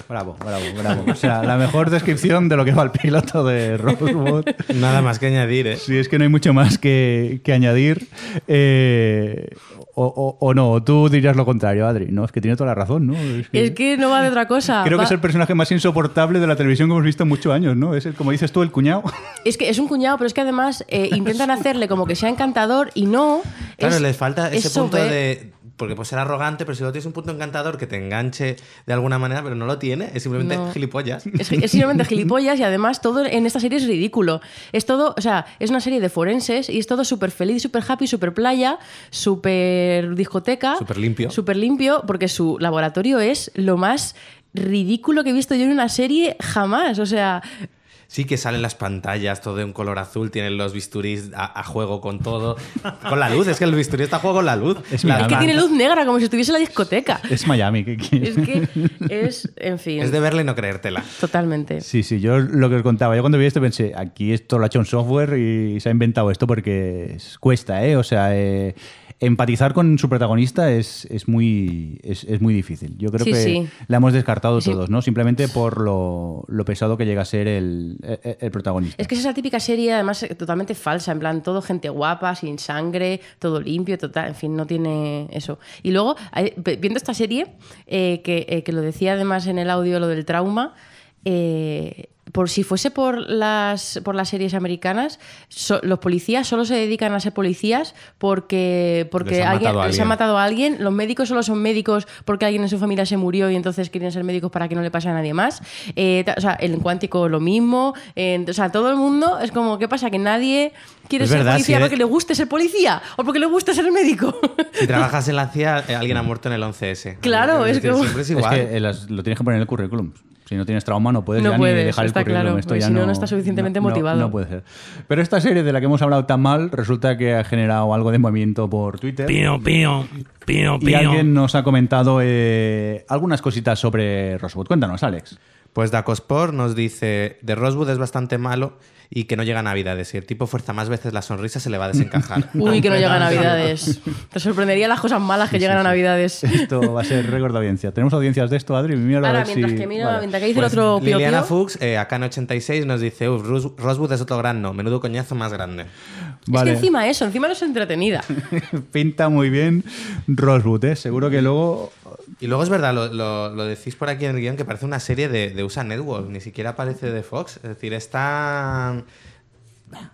Bravo, bravo, bravo. O sea, la mejor descripción de lo que va el piloto de Rosewood. Nada más que añadir, ¿eh? Sí, es que no hay mucho más que, que añadir. Eh, o, o- o no, o tú dirías lo contrario, Adri. No, es que tiene toda la razón, ¿no? Es que- Es que no va de otra cosa. Creo va- que es el personaje más insoportable de la televisión que hemos visto en muchos años, ¿no? Es el, como dices tú, el cuñado. (laughs) Es que es un cuñado, pero es que además eh, intentan hacerle como que sea encantador y no. Claro, es- le falta es ese punto sober- de. Porque puede ser arrogante, pero si luego tienes un punto encantador que te enganche de alguna manera, pero no lo tiene, es simplemente No. gilipollas. Es, es simplemente gilipollas y además todo en esta serie es ridículo. Es todo, o sea, es una serie de forenses y es todo súper feliz, súper happy, súper playa, súper discoteca. Súper limpio. Súper limpio porque su laboratorio es lo más ridículo que he visto yo en una serie jamás. O sea, Sí, que salen las pantallas, todo de un color azul, tienen los bisturís a, a juego con todo. Con la luz, es que el bisturí está a juego con la luz. Es La- es que tiene luz negra como si estuviese en la discoteca. Es Miami. ¿qué quieres? Es que es, en fin. Es de verla y no creértela. Totalmente. Sí, sí, yo lo que os contaba, yo cuando vi esto pensé, aquí esto lo ha hecho un software y se ha inventado esto porque es- cuesta, ¿eh? O sea, eh, empatizar con su protagonista es, es muy, es, es muy difícil. Yo creo Sí, que sí. la hemos descartado Sí. todos, ¿no? Simplemente por lo, lo pesado que llega a ser el, el- el protagonista. Es que es esa típica serie, además, eh, totalmente falsa, en plan, todo gente guapa, sin sangre, todo limpio, total, en fin, no tiene eso. Y luego, viendo esta serie, eh, que, eh, que lo decía además en el audio, lo del trauma, eh, por si fuese por las, por las series americanas, so- los policías solo se dedican a ser policías porque, porque Les alguien, matado a les ha alguien. matado a alguien. Los médicos solo son médicos porque alguien en su familia se murió y entonces quieren ser médicos para que no le pase a nadie más. Eh, o sea, en cuántico lo mismo. O sea, todo el mundo es como, ¿qué pasa? Que nadie quiere Es ser verdad, policía si eres- porque le guste ser policía o porque le gusta ser médico. (laughs) Si trabajas en la CIA, eh, alguien ha muerto en el 11S. Claro, es como- Siempre es igual. que eh, las- lo tienes que poner en el currículum. Si no tienes trauma, no puedes No ya puedes, ni dejar el está currículum. claro, Esto porque ya si no, no estás suficientemente no- motivado. No, puede ser. Pero esta serie de la que hemos hablado tan mal resulta que ha generado algo de movimiento por Twitter. Pío, pío, pío, Y pío. alguien nos ha comentado eh, algunas cositas sobre Rosewood. Cuéntanos, Alex. Pues Dacospor nos dice, de Rosewood es bastante malo y que no llega a Navidades. Si el tipo fuerza más veces la sonrisa, se le va a desencajar. (laughs) Uy, que no llega a Navidades. Te sorprendería las cosas malas que llegan a Navidades. (laughs) Esto va a ser récord de audiencia. ¿Tenemos audiencias de esto, Adri? Míralo a Ahora, ver mientras si- que miro, Vale. mientras que dice Pues el otro pío Liliana pío, Fuchs, eh, acá en 86, nos dice, "Uf, Ros- Rosewood es otro gran no, menudo coñazo más grande. Es Vale. que encima eso, encima no es entretenida. (laughs) Pinta muy bien Rosewood, ¿eh? Seguro que luego... Y luego es verdad, lo, lo- lo decís por aquí en el guion, que parece una serie de, de USA Network, ni siquiera parece de Fox. Es decir, está...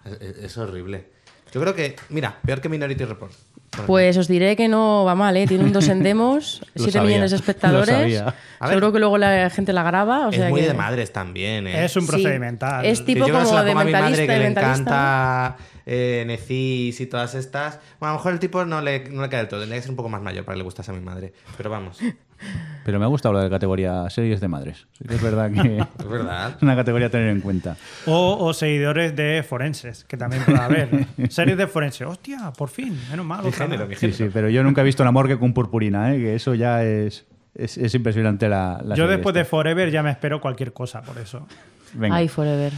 Es, es horrible. Yo creo que, mira, peor que Minority Report. por Pues os diré que no va mal, ¿eh? Tiene un 2 en demos, (laughs) Lo 7 sabía, millones de lo espectadores. sabía. A ver. Seguro que luego la gente la graba. O es muy que- de madres también, ¿eh? Es un Sí. procedimental. Es tipo como la de mi mentalista, madre que de le mentalista. encanta eh, Necis y todas estas. Bueno, a lo mejor el tipo no le, no le cae del todo. Tendría que ser un poco más mayor para que le gustase a mi madre. Pero vamos. (laughs) Pero me ha gustado lo de categoría series de madres. Sí que es verdad que (laughs) Es verdad. es una categoría a tener en cuenta. O, o seguidores de forenses, que también puede haber. (laughs) Series de forenses. Hostia, por fin, menos mal. otra más. Sí, sí, pero yo nunca he visto una morgue con purpurina, ¿eh? que eso ya es, es, es impresionante la, la Yo después esta. de Forever ya me espero cualquier cosa, por eso. Venga. Ay, Forever.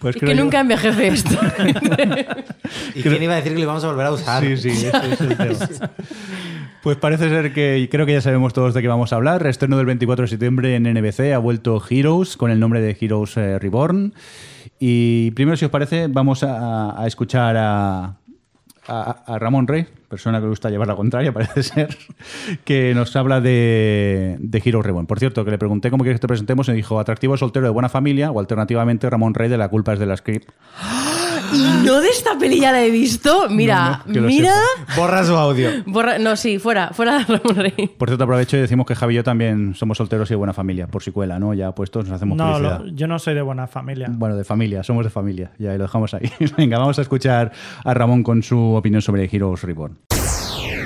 Pues es creo que yo- nunca envejece esto. (laughs) ¿Y quién iba a decir que lo íbamos a volver a usar? Sí, sí, ese es el tema. (laughs) Pues parece ser que creo que ya sabemos todos de qué vamos a hablar. Reestreno del 24 de septiembre en NBC ha vuelto Heroes con el nombre de Heroes eh, Reborn. Y primero, si os parece, vamos a, a escuchar a, a- a Ramón Rey, persona que le gusta llevar la contraria, (laughs) parece ser, que nos habla de, de Heroes Reborn. Por cierto, que le pregunté cómo quieres que te presentemos y me dijo atractivo soltero de buena familia o alternativamente Ramón Rey de La culpa es de la script. (gasps) (laughs) y (gasps) no de esta peli ya la he visto. Mira, No, no, mira. Borra su audio. Borra- no, sí, fuera, fuera de Ramón Rey. Por cierto, aprovecho y decimos que Javi y yo también somos solteros y de buena familia, por si cuela, ¿no? Ya puestos nos hacemos No, lo- yo no soy de buena familia. Bueno, de familia, somos de familia. Ya y lo dejamos ahí. (laughs) Venga, vamos a escuchar a Ramón con su opinión sobre Heroes Reborn.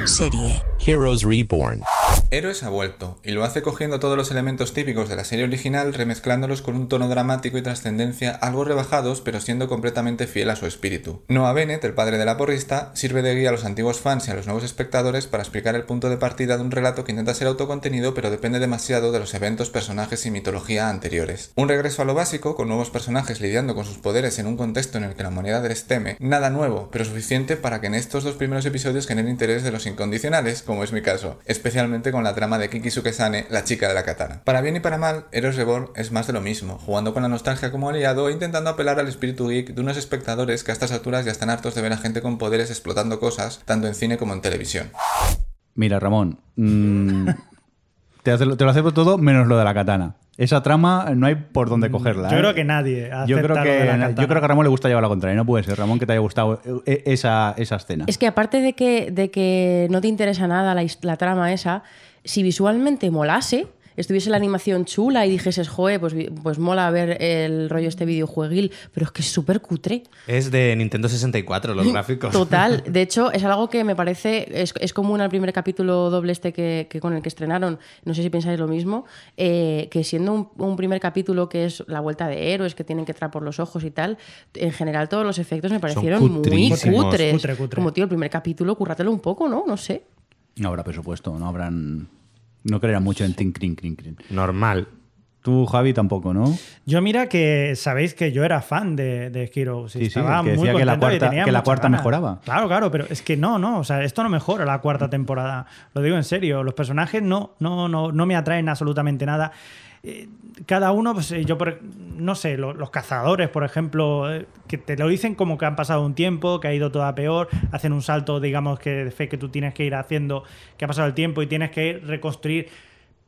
Serie. Heroes Reborn. Héroes ha vuelto, y lo hace cogiendo todos los elementos típicos de la serie original, remezclándolos con un tono dramático y trascendencia algo rebajados, pero siendo completamente fiel a su espíritu. Noah Bennett, el padre de la porrista, sirve de guía a los antiguos fans y a los nuevos espectadores para explicar el punto de partida de un relato que intenta ser autocontenido, pero depende demasiado de los eventos, personajes y mitología anteriores. Un regreso a lo básico, con nuevos personajes lidiando con sus poderes en un contexto en el que la humanidad les teme, nada nuevo, pero suficiente para que en estos dos primeros episodios genere interés de los incondicionales, como es mi caso, especialmente con la trama de Kiki Sukesane, la chica de la katana. Para bien y para mal, Heroes Reborn es más de lo mismo, jugando con la nostalgia como aliado e intentando apelar al espíritu geek de unos espectadores que a estas alturas ya están hartos de ver a gente con poderes explotando cosas, tanto en cine como en televisión. Mira, Ramón, mm, (laughs) te, hace- te lo acepto todo menos lo de la katana. Esa trama no hay por dónde cogerla. Yo ¿eh? creo que nadie Yo creo, lo que, de la yo creo que a Ramón le gusta llevar la contraria. No puede ser, Ramón, que te haya gustado eh, esa, esa escena. Es que aparte de que, de que no te interesa nada la trama esa, si visualmente molase, estuviese la animación chula y dijeses, joe, pues, pues mola ver el rollo este videojueguil, pero es que es súper cutre. Es de Nintendo 64, los (laughs) gráficos. Total. (laughs) De hecho, es algo que me parece. Es, es común al primer capítulo doble este que, que con el que estrenaron. No sé si pensáis lo mismo. eh, que siendo un, un primer capítulo que es la vuelta de héroes, que tienen que entrar por los ojos y tal, en general todos los efectos me parecieron muy cutres. Cutre, cutre. Como, tío, el primer capítulo, currátelo un poco, ¿no? No sé. No habrá presupuesto, no habrán. No creerán mucho en tin, crin, crin, crin. Normal. Tú, Javi, tampoco, ¿no? Yo mira que sabéis que yo era fan de, de Heroes. y Sí, sí, estaba que muy decía que la cuarta- que la cuarta mejoraba. Claro, claro, pero es que no, no. O sea, esto no mejora la cuarta temporada. Lo digo en serio. Los personajes no, no, no, no me atraen absolutamente nada. Eh, Cada uno, pues eh, yo no sé, lo- los, cazadores, por ejemplo, eh, que te lo dicen como que han pasado un tiempo, que ha ido todo a peor, hacen un salto, digamos, que de fe que tú tienes que ir haciendo, que ha pasado el tiempo y tienes que reconstruir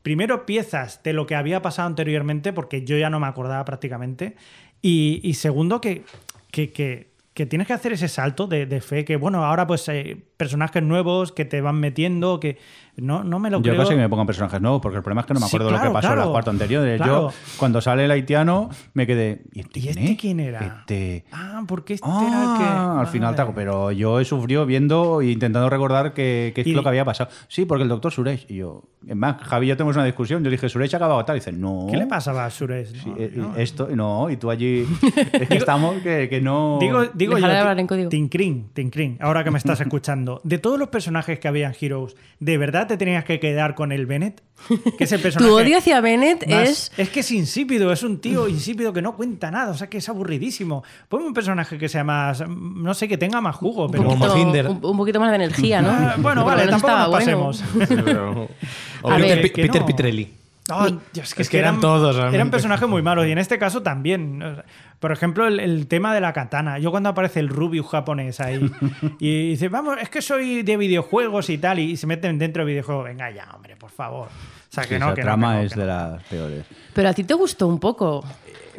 primero piezas de lo que había pasado anteriormente, porque yo ya no me acordaba prácticamente, y, segundo que, que, que- tienes que hacer ese salto de, fe, que bueno, ahora pues personajes nuevos que te van metiendo, que no, no me lo Yo creo. casi que me pongo personajes nuevos, porque el problema es que no me Sí, acuerdo de lo que pasó en la claro. cuarta anterior. Yo, cuando sale el haitiano, me quedé. ¿Y este, ¿Y quién este es? quién era? Este- Ah, porque este Ah, era el que... al final Vale. taco, pero yo he sufrido viendo e intentando recordar qué qué es Y- lo que había pasado. Sí, porque el doctor Suresh y yo, es más, Javi y yo tenemos una discusión. Yo dije, Suresh ha acabado tal. Y dice, no. ¿Qué le pasaba a Suresh? No, eh, no. Esto, no, y tú allí. (laughs) es que estamos que, que no. Digo, digo Dejar de yo, hablar en código. Ahora que me estás escuchando, de todos los personajes que había en Heroes, ¿de verdad te tenías que quedar con el Bennett? Que es el (laughs) personaje Tu odio hacia Bennett más- es... Es que es insípido, es un tío insípido que no cuenta nada, o sea que es aburridísimo. Ponme un personaje que sea más, no sé, que tenga más jugo, Un pero... poquito, Hinder. un, un poquito más de energía, ¿no? Ah, (laughs) bueno, vale, tampoco nos estaba bueno. pasemos. (laughs) O A Peter, ver, Peter no. Pitrelli. Ay, Dios, que Es que eran todos, realmente. Eran personajes muy malos y en este caso también. Por ejemplo, el, el tema de la katana. Yo cuando aparece el Rubius japonés ahí (laughs) y dice, vamos, es que soy de videojuegos y tal, y se meten dentro de videojuegos. Venga ya, hombre, por favor. O sea, que Sí, no, esa que no, trama que no, es que de no. las peores. Pero a ti te gustó un poco.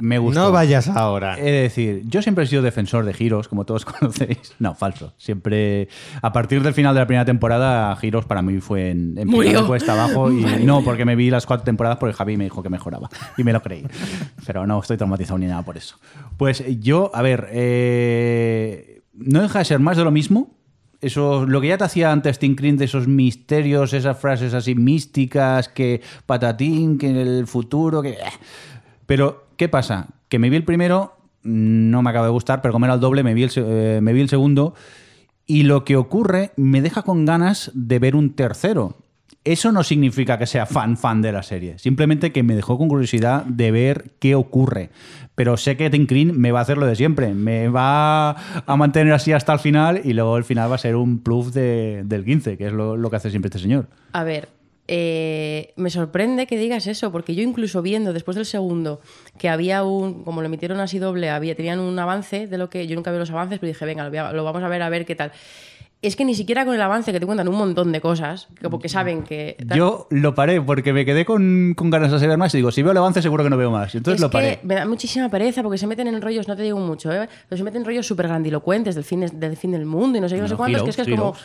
Me gustó. No vayas ahora. De decir, yo siempre he sido defensor de Giros, como todos (laughs) conocéis. No, falso. Siempre, a partir del final de la primera temporada, Giros para mí fue en, en Murió. primera cuesta abajo. Y no, porque me vi las cuatro temporadas porque Javi me dijo que mejoraba. Y me lo creí. Pero no estoy traumatizado ni nada por eso. Pues yo, a ver, eh, no deja de ser más de lo mismo. Eso, lo que ya te hacía antes Tinkrin de esos misterios, esas frases así místicas, que patatín, que en el futuro, que... eh. Pero, ¿qué pasa? Que me vi el primero, no me acaba de gustar, pero como era el doble, me vi el, se- eh, me vi el segundo. Y lo que ocurre me deja con ganas de ver un tercero. Eso no significa que sea fan fan de la serie. Simplemente que me dejó con curiosidad de ver qué ocurre. Pero sé que Tim me va a hacer lo de siempre. Me va a mantener así hasta el final y luego el final va a ser un plus de- del 15, que es lo, lo que hace siempre este señor. A ver, eh, me sorprende que digas eso, porque yo incluso viendo después del segundo que había un, como lo emitieron así doble, había, tenían un avance de lo que yo nunca veo los avances, pero dije, venga, lo, voy a- lo vamos a ver a ver qué tal. Es que ni siquiera con el avance que te cuentan un montón de cosas, que porque saben que... Yo lo paré porque me quedé con, con ganas de hacer más y digo, si veo el avance seguro que no veo más. Entonces es lo paré. que me da muchísima pereza porque se meten en rollos, no te digo mucho, ¿eh? pero se meten en rollos súper grandilocuentes del fin, de- del fin del mundo y no sé qué, no sé cuántos, que es que es como... Heroes,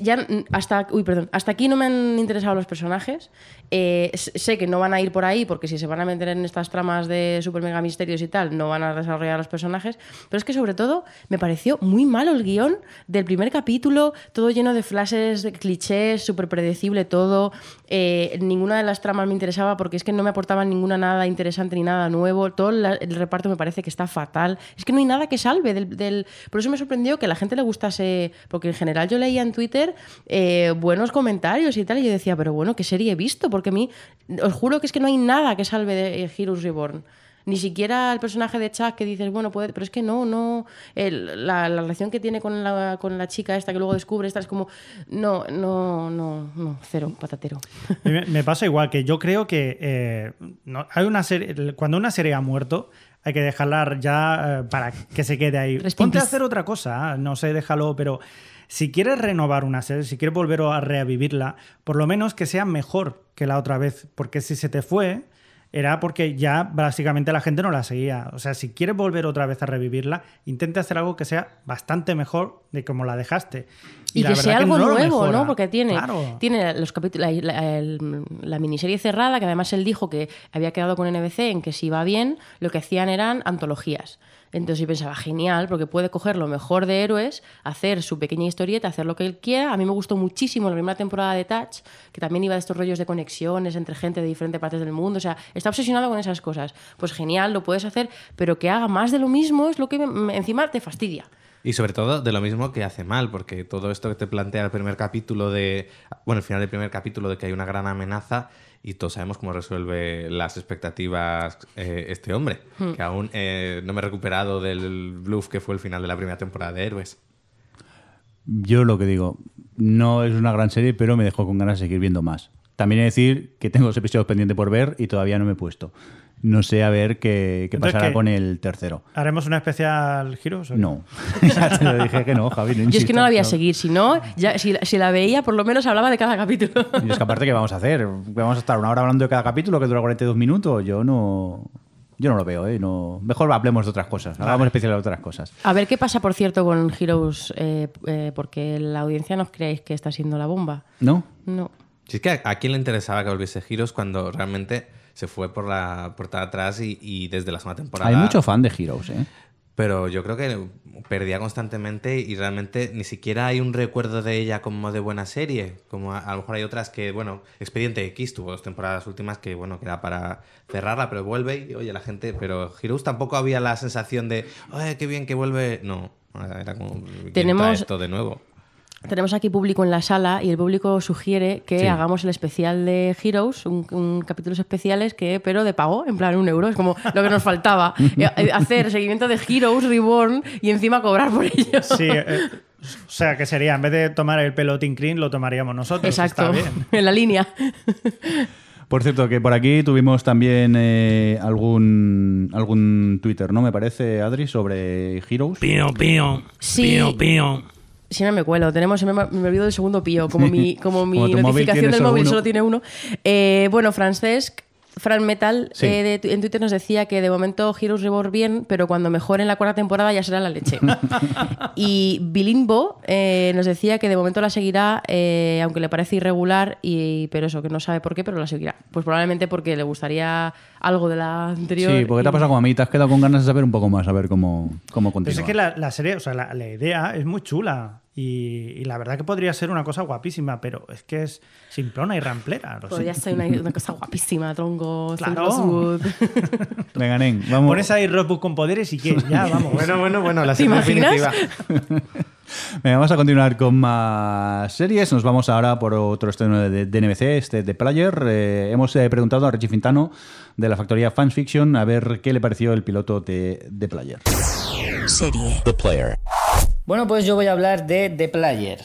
Ya, hasta, uy, perdón, hasta aquí no me han interesado los personajes. Eh, sé que no van a ir por ahí porque si se van a meter en estas tramas de super mega misterios y tal, no van a desarrollar los personajes. Pero es que sobre todo me pareció muy malo el guion del primer capítulo, todo lleno de flashes, de clichés, súper predecible todo. Eh, ninguna de las tramas me interesaba porque es que no me aportaban ninguna nada interesante ni nada nuevo. Todo la- el reparto me parece que está fatal. Es que no hay nada que salve del, del- Por eso me sorprendió que a la gente le gustase, porque en general yo leía en Twitter eh, buenos comentarios y tal, y yo decía, pero bueno, ¿qué serie he visto? Porque a mí, os juro que es que no hay nada que salve de eh, Heroes Reborn. Ni siquiera el personaje de Chuck que dices, bueno, puede, pero es que no, no. el- la, la relación que tiene con la, con la chica esta que luego descubre, esta es como. No, no, no, no, cero, patatero. Me, me pasa igual que yo creo que eh, no- hay una serie, cuando una serie ha muerto, hay que dejarla ya eh, para que se quede ahí. Rest in Ponte a hacer otra cosa, no sé, déjalo, pero si quieres renovar una serie, si quieres volver a revivirla, por lo menos que sea mejor que la otra vez, porque si se te fue era porque ya básicamente la gente no la seguía. O sea, si quieres volver otra vez a revivirla, intenta hacer algo que sea bastante mejor de como la dejaste. Y, la que sea algo no lo nuevo. ¿no? Porque tiene, Claro. tiene los capítulos, la, la- el- la miniserie cerrada, que además él dijo que había quedado con NBC en que si va bien, lo que hacían eran antologías. Entonces yo pensaba, genial, porque puede coger lo mejor de héroes, hacer su pequeña historieta, hacer lo que él quiera. A mí me gustó muchísimo la primera temporada de Touch, que también iba de estos rollos de conexiones entre gente de diferentes partes del mundo. O sea, está obsesionado con esas cosas. Pues genial, lo puedes hacer, pero que haga más de lo mismo es lo que encima te fastidia. Y sobre todo de lo mismo que hace mal, porque todo esto que te plantea el primer capítulo de. Bueno, el final del primer capítulo de que hay una gran amenaza y todos sabemos cómo resuelve las expectativas eh, este hombre, Hmm. que aún eh, no me he recuperado del bluff que fue el final de la primera temporada de Héroes. Yo lo que digo, no es una gran serie, pero me dejó con ganas de seguir viendo más. También he de decir que tengo los episodios pendientes por ver y todavía no me he puesto. No sé a ver qué, qué pasará ¿qué? con el tercero. ¿Haremos una especial qué? No. (laughs) ya te lo dije que no, Javi. No Yo es que no la voy a seguir, si no, ya, si, si la veía, por lo menos hablaba de cada capítulo. Y es que aparte, ¿qué vamos a hacer? ¿Vamos a estar una hora hablando de cada capítulo que dura 42 minutos? Yo no... Yo no lo veo, ¿eh? No... Mejor hablemos de otras cosas. Hagamos especial de otras cosas. A ver qué pasa, por cierto, con Heroes, eh, eh, porque la audiencia no creéis que está siendo la bomba. ¿No? No. Si es que a, a quién le interesaba que volviese Heroes cuando realmente se fue por la puerta de atrás y, y desde la segunda temporada. Hay mucho fan de Heroes, ¿eh? Pero yo creo que perdía constantemente y realmente ni siquiera hay un recuerdo de ella como de buena serie. Como a, a lo mejor hay otras que, bueno, Expediente X tuvo dos temporadas últimas que, bueno, que era para cerrarla, pero vuelve y, oye, la gente. Pero Heroes tampoco había la sensación de, oye, qué bien que vuelve. No, era como, ¿quién Tenemos- esto de nuevo. Tenemos aquí público en la sala y el público sugiere que Sí. hagamos el especial de Heroes, un, un capítulos especiales que, pero de pago, en plan un euro, es como lo que nos faltaba. (laughs) Eh, eh, Hacer seguimiento de Heroes Reborn y encima cobrar por ello. Sí, eh, o sea, que sería, en vez de tomar el pelotín clean, lo tomaríamos nosotros. Exacto, Está bien. (laughs) en la línea. Por cierto, que por aquí tuvimos también eh, algún algún Twitter, ¿no? Me parece, Adri, sobre Heroes. Pío, pío. Sí. Pío, pío. Siempre me cuelo, tenemos, me, me olvido del segundo pío, como mi, (laughs) como mi Como móvil notificación tiene del móvil uno. solo tiene uno. Eh, bueno, Francesc, Fran Metal, Sí. eh, de en Twitter nos decía que de momento Heroes Reborn bien, pero cuando mejoren la cuarta temporada ya será la leche. (laughs) y Bilimbo eh, nos decía que de momento la seguirá, eh, aunque le parece irregular, y, pero eso, que no sabe por qué, pero la seguirá. Pues probablemente porque le gustaría algo de la anterior. Sí, porque te ha pasado como a mí, te has quedado con ganas de saber un poco más, a ver cómo, cómo Pero continúa. es que la, la serie, o sea, la, la idea es muy chula. Y, y la verdad que podría ser una cosa guapísima, pero es que es simplona y ramplera. Podría ser una, una cosa guapísima, tronco, (laughs) Claro. Rosewood. (laughs) Venga, nen, vamos. Pones ahí Rosewood con poderes y qué, ya, (laughs) vamos. Bueno, bueno, bueno, la ¿Te serie imaginas? definitiva. Venga, vamos a continuar con más series. Nos vamos ahora por otro estreno de, de NBC, este de Player. Eh, hemos eh, preguntado a Richie Fintano de la factoría Fans Fiction a ver qué le pareció el piloto de, de Player. Serie. The Player. Bueno, pues yo voy a hablar de The Player.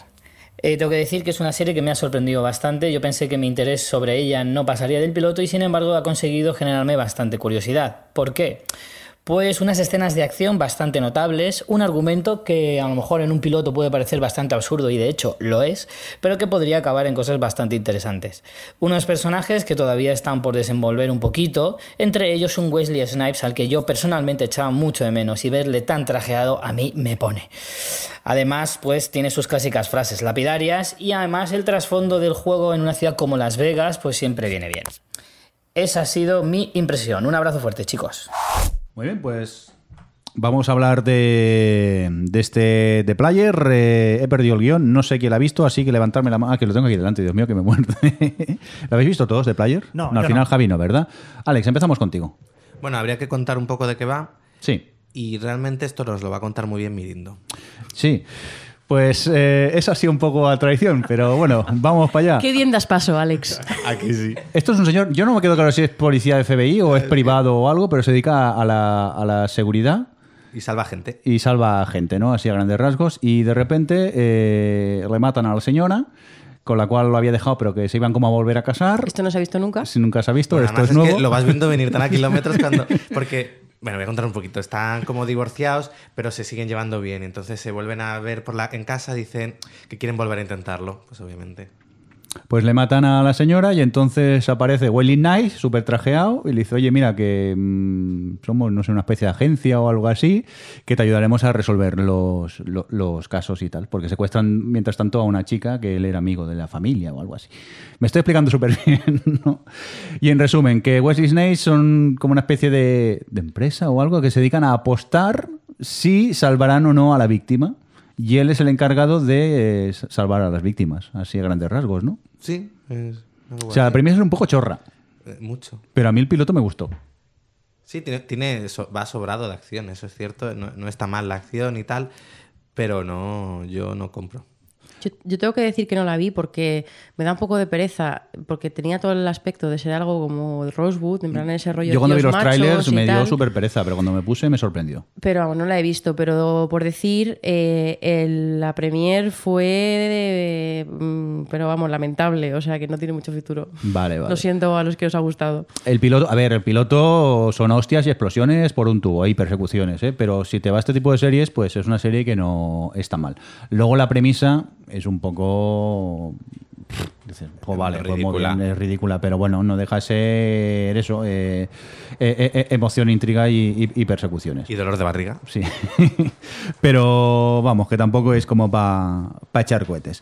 Eh, tengo que decir que es una serie que me ha sorprendido bastante. Yo pensé que mi interés sobre ella no pasaría del piloto y sin embargo ha conseguido generarme bastante curiosidad. ¿Por qué? Pues unas escenas de acción bastante notables, un argumento que a lo mejor en un piloto puede parecer bastante absurdo y de hecho lo es, pero que podría acabar en cosas bastante interesantes. Unos personajes que todavía están por desenvolver un poquito, entre ellos un Wesley Snipes al que yo personalmente echaba mucho de menos y verle tan trajeado a mí me pone. Además, pues tiene sus clásicas frases lapidarias y además el trasfondo del juego en una ciudad como Las Vegas pues siempre viene bien. Esa ha sido mi impresión. Un abrazo fuerte, chicos. Muy bien, pues vamos a hablar de, de este de Player. Eh, he perdido el guion, no sé quién la ha visto, así que levantarme la mano. Ah, que lo tengo aquí delante, Dios mío, que me muerde. (laughs) ¿Lo habéis visto todos de Player? No, al yo final no. Javi no, ¿verdad? Alex, empezamos contigo. Bueno, habría que contar un poco de qué va. Sí. Y realmente esto nos lo va a contar muy bien Mirindo. Sí. Pues eh, eso ha sido un poco a traición, pero bueno, vamos para allá. Qué bien das paso, Alex. (laughs) Aquí sí. Esto es un señor, yo no me quedo claro si es policía de FBI o es privado o algo, pero se dedica a la, a la seguridad Y salva gente. y salva gente, ¿no? Así a grandes rasgos. Y de repente eh, le matan a la señora, con la cual lo había dejado, pero que se iban como a volver a casar. Esto no se ha visto nunca. Si nunca se ha visto, Bueno, esto es es nuevo. que lo vas viendo venir tan a (laughs) kilómetros cuando. Porque. Bueno, voy a contar un poquito. Están como divorciados, pero se siguen llevando bien. Entonces se vuelven a ver por la, en casa, dicen que quieren volver a intentarlo. Pues obviamente. Pues le matan a la señora y entonces aparece Welly Nice, súper trajeado, y le dice, oye, mira, que mm, somos, no sé, una especie de agencia o algo así, que te ayudaremos a resolver los, lo- los casos y tal, porque secuestran mientras tanto a una chica que él era amigo de la familia o algo así. Me estoy explicando súper (laughs) bien, ¿no? Y en resumen, que Wesley Snipes son como una especie de, de empresa o algo que se dedican a apostar si salvarán o no a la víctima. Y él es el encargado de eh, salvar a las víctimas, así a grandes rasgos, ¿no? Sí, es O sea, la premisa es un poco chorra, Eh, Mucho. pero a mí el piloto me gustó. Sí, tiene, tiene so- va sobrado de acción, eso es cierto. No, no está mal la acción y tal. pero no, yo no compro. Yo, yo tengo que decir que no la vi porque me da un poco de pereza, porque tenía todo el aspecto de ser algo como Rosewood, en plan ese rollo Yo cuando vi los trailers me dio súper pereza, pero cuando me puse me sorprendió. Pero vamos, no la he visto, pero por decir, eh, el- la premier fue, de- mm, pero vamos, lamentable, o sea que no tiene mucho futuro. Vale, vale. Lo siento a los que os ha gustado. El piloto, a ver, el piloto son hostias y explosiones por un tubo y persecuciones, ¿eh? pero si te va a este tipo de series, pues es una serie que no está mal. Luego la premisa es un poco... Dices, "Jo, vale, pues Ridícula. es ridícula, pero bueno, no deja de ser eso, eh, eh, eh, emoción, intriga y, y- y persecuciones. Y dolor de barriga. Sí. (laughs) Pero vamos, que tampoco es como para echar cohetes.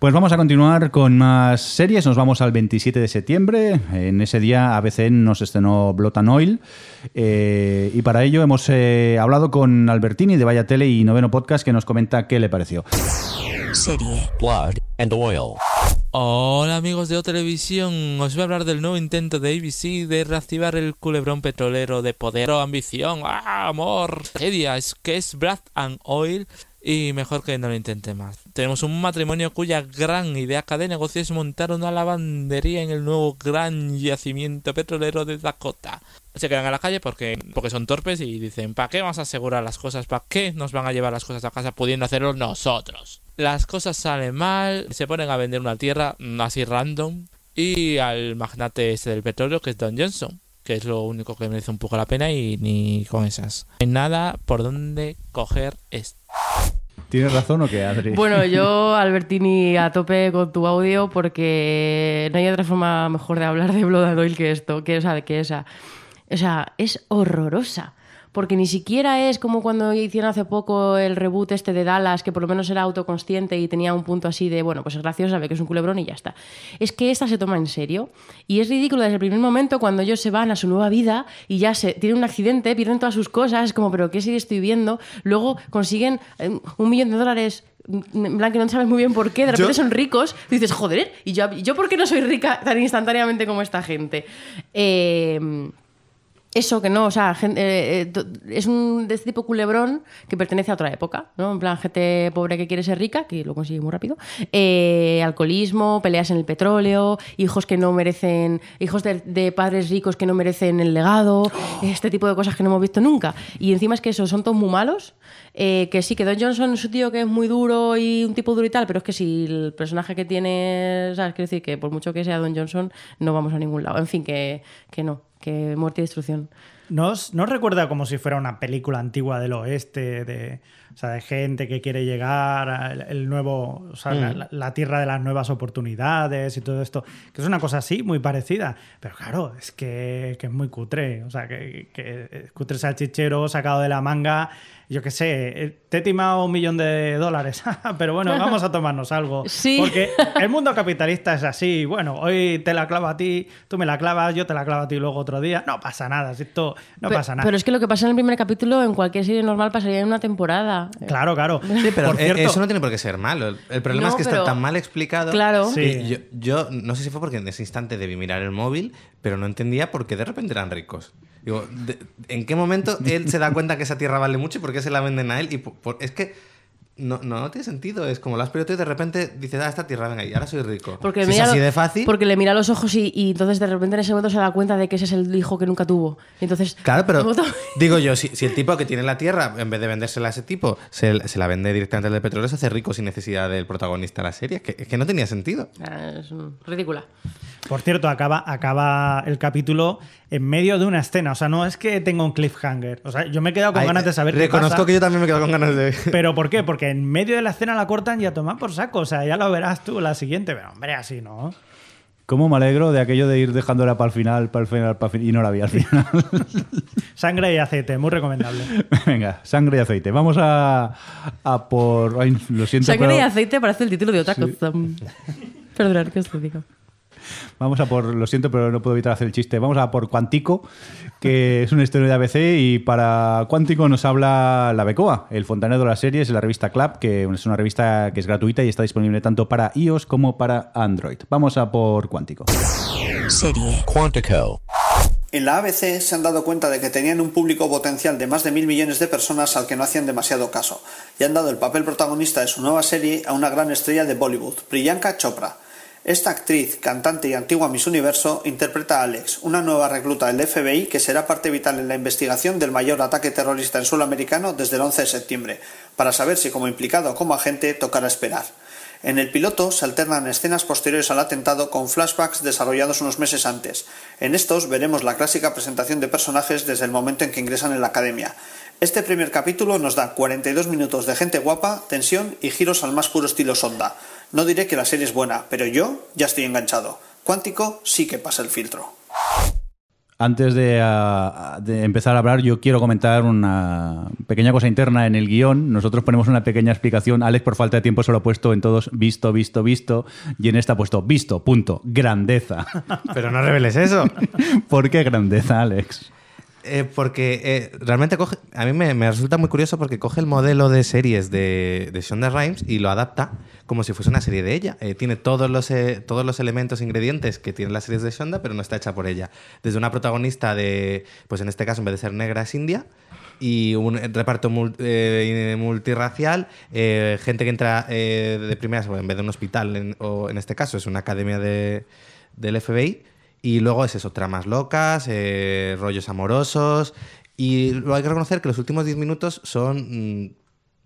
Pues vamos a continuar con más series. Nos vamos al 27 de septiembre. En ese día ABC nos estrenó Blood and Oil. Eh, y para ello hemos hablado con Albertini de Vaya Tele y Noveno Podcast que nos comenta qué le pareció. Serie. Blood and Oil. Hola amigos de O Televisión, os voy a hablar del nuevo intento de ABC de reactivar el culebrón petrolero de poder o ambición, ¡ah, amor, tragedia, es que es Blood and Oil y mejor que no lo intente más. Tenemos un matrimonio cuya gran idea de negocio es montar una lavandería en el nuevo gran yacimiento petrolero de Dakota. Se quedan a la calle porque, porque son torpes y dicen, ¿para qué vamos a asegurar las cosas? ¿Para qué nos van a llevar las cosas a casa pudiendo hacerlo nosotros? Las cosas salen mal, se ponen a vender una tierra mm, así random y al magnate este del petróleo que es Don Johnson, que es lo único que merece un poco la pena y ni con esas. No hay nada por donde coger esto. ¿Tienes razón o qué, Adri? Bueno, (laughs) yo, Albertini, a tope con tu audio porque no hay otra forma mejor de hablar de Blood and Oil que esto, que, o sea, que esa. O sea, es horrorosa. Porque ni siquiera es como cuando hicieron hace poco el reboot este de Dallas, que por lo menos era autoconsciente y tenía un punto así de, bueno, pues es gracioso, sabe que es un culebrón y ya está. Es que esta se toma en serio. Y es ridículo desde el primer momento cuando ellos se van a su nueva vida y ya se tienen un accidente, pierden todas sus cosas, es como, pero ¿qué serie estoy viendo? Luego consiguen eh, un millón de dólares en plan que no sabes muy bien por qué, de repente Yo- son ricos, dices, joder, ¿y yo, ¿y yo por qué no soy rica tan instantáneamente como esta gente? Eh, eso que no, o sea, gen- eh, eh, es un de este tipo culebrón que pertenece a otra época, ¿no? En plan, gente pobre que quiere ser rica, que lo consigue muy rápido, eh, alcoholismo, peleas en el petróleo, hijos que no merecen, hijos de, de padres ricos que no merecen el legado, este tipo de cosas que no hemos visto nunca. Y encima es que eso, son todos muy malos, eh, que sí, que Don Johnson es un tío que es muy duro y un tipo duro y tal, pero es que si el personaje que tiene, ¿sabes? Quiero decir que por mucho que sea Don Johnson, no vamos a ningún lado. En fin, que, que no, que muerte y destrucción. ¿No os, recuerda como si fuera una película antigua del oeste, de, sea, de gente que quiere llegar al el nuevo, o sea, Mm. la, la tierra de las nuevas oportunidades y todo esto? Que es una cosa así, muy parecida. Pero claro, es que, que es muy cutre. O sea, que, que es cutre salchichero sacado de la manga. Yo qué sé, eh, te he timado un millón de dólares, (laughs) pero bueno, vamos a tomarnos algo. Sí. Porque el mundo capitalista es así. Bueno, hoy te la clavo a ti, tú me la clavas, yo te la clavo a ti luego otro día. No pasa nada, esto no pasa nada. Pero es que lo que pasa en el primer capítulo, en cualquier serie normal, pasaría en una temporada. Claro, claro. Sí, pero Por eh, cierto- eso no tiene por qué ser malo. El, problema No, es que pero- está tan mal explicado. Claro. Sí. Yo, yo no sé si fue porque en ese instante debí mirar el móvil, pero no entendía por qué de repente eran ricos. Digo, de- ¿en qué momento él se da cuenta que esa tierra vale mucho y por qué se la venden a él? Y por- por- es que no, no tiene sentido. Es como lo has perdido y de repente dices, ah, esta tierra, venga, y ahora soy rico. Porque, si es mira así lo- de fácil. porque le mira a los ojos y, y entonces de repente en ese momento se da cuenta de que ese es el hijo que nunca tuvo. Y entonces. Claro, pero ¿cómo to- (laughs) digo yo, si, si el tipo que tiene la tierra, en vez de vendérsela a ese tipo, se, se la vende directamente al del petróleo, se hace rico sin necesidad del protagonista de la serie. Es que, es que no tenía sentido. Ah, Es ridícula. Por cierto, acaba, acaba el capítulo en medio de una escena. O sea, no es que tenga un cliffhanger. O sea, yo me he quedado con Ay, ganas de saber qué Reconozco pasa. que yo también me quedo con ganas de. ¿Pero por qué? Porque en medio de la escena la cortan y a tomar por saco. O sea, ya lo verás tú la siguiente. Pero hombre, así no. ¿Cómo me alegro de aquello de ir dejándola para el final, para el final, para el final? Y no la vi al final. (laughs) Sangre y aceite, muy recomendable. (laughs) Venga, sangre y aceite. Vamos a, a por. Ay, lo siento, Sangre pero y aceite parece el título de otra Sí. cosa. (laughs) Perdonad que os lo digo. Vamos a por. Lo siento, pero no puedo evitar hacer el chiste. Vamos a por Cuántico, que (laughs) es una historia de ABC. Y para Cuántico nos habla la Becoa, el fontanero de las series, la revista Club, que es una revista que es gratuita y está disponible tanto para iOS como para Android. Vamos a por Cuántico. Serie. Quantico. En la ABC se han dado cuenta de que tenían un público potencial de más de mil millones de personas al que no hacían demasiado caso, y han dado el papel protagonista de su nueva serie a una gran estrella de Bollywood, Priyanka Chopra. Esta actriz, cantante y antigua Miss Universo interpreta a Alex, una nueva recluta del FBI que será parte vital en la investigación del mayor ataque terrorista en suelo americano desde el 11 de septiembre, para saber si como implicado o como agente tocará esperar. En el piloto se alternan escenas posteriores al atentado con flashbacks desarrollados unos meses antes. En estos veremos la clásica presentación de personajes desde el momento en que ingresan en la academia. Este primer capítulo nos da 42 minutos de gente guapa, tensión y giros al más puro estilo Sonda. No diré que la serie es buena, pero yo ya estoy enganchado. Cuántico sí que pasa el filtro. Antes de, ah, de empezar a hablar, yo quiero comentar una pequeña cosa interna en el guion. Nosotros ponemos una pequeña explicación. Alex, por falta de tiempo, se lo ha puesto en todos visto, visto, visto. Y en esta ha puesto visto, punto, grandeza. Pero no reveles eso. (laughs) ¿Por qué grandeza, Alex? Eh, porque eh, realmente coge, a mí me, resulta muy curioso porque coge el modelo de series de, de Shonda Rhimes y lo adapta como si fuese una serie de ella. Eh, tiene todos los, todos los elementos, ingredientes que tienen las series de Shonda, pero no está hecha por ella. Desde una protagonista de, pues en este caso en vez de ser negra es india, y un reparto mul- multirracial, gente que entra de primeras, en vez de un hospital, en- o en este caso es una academia de, del FBI, y luego es eso, tramas locas, eh, rollos amorosos, y luego hay que reconocer que los últimos 10 minutos son... mm,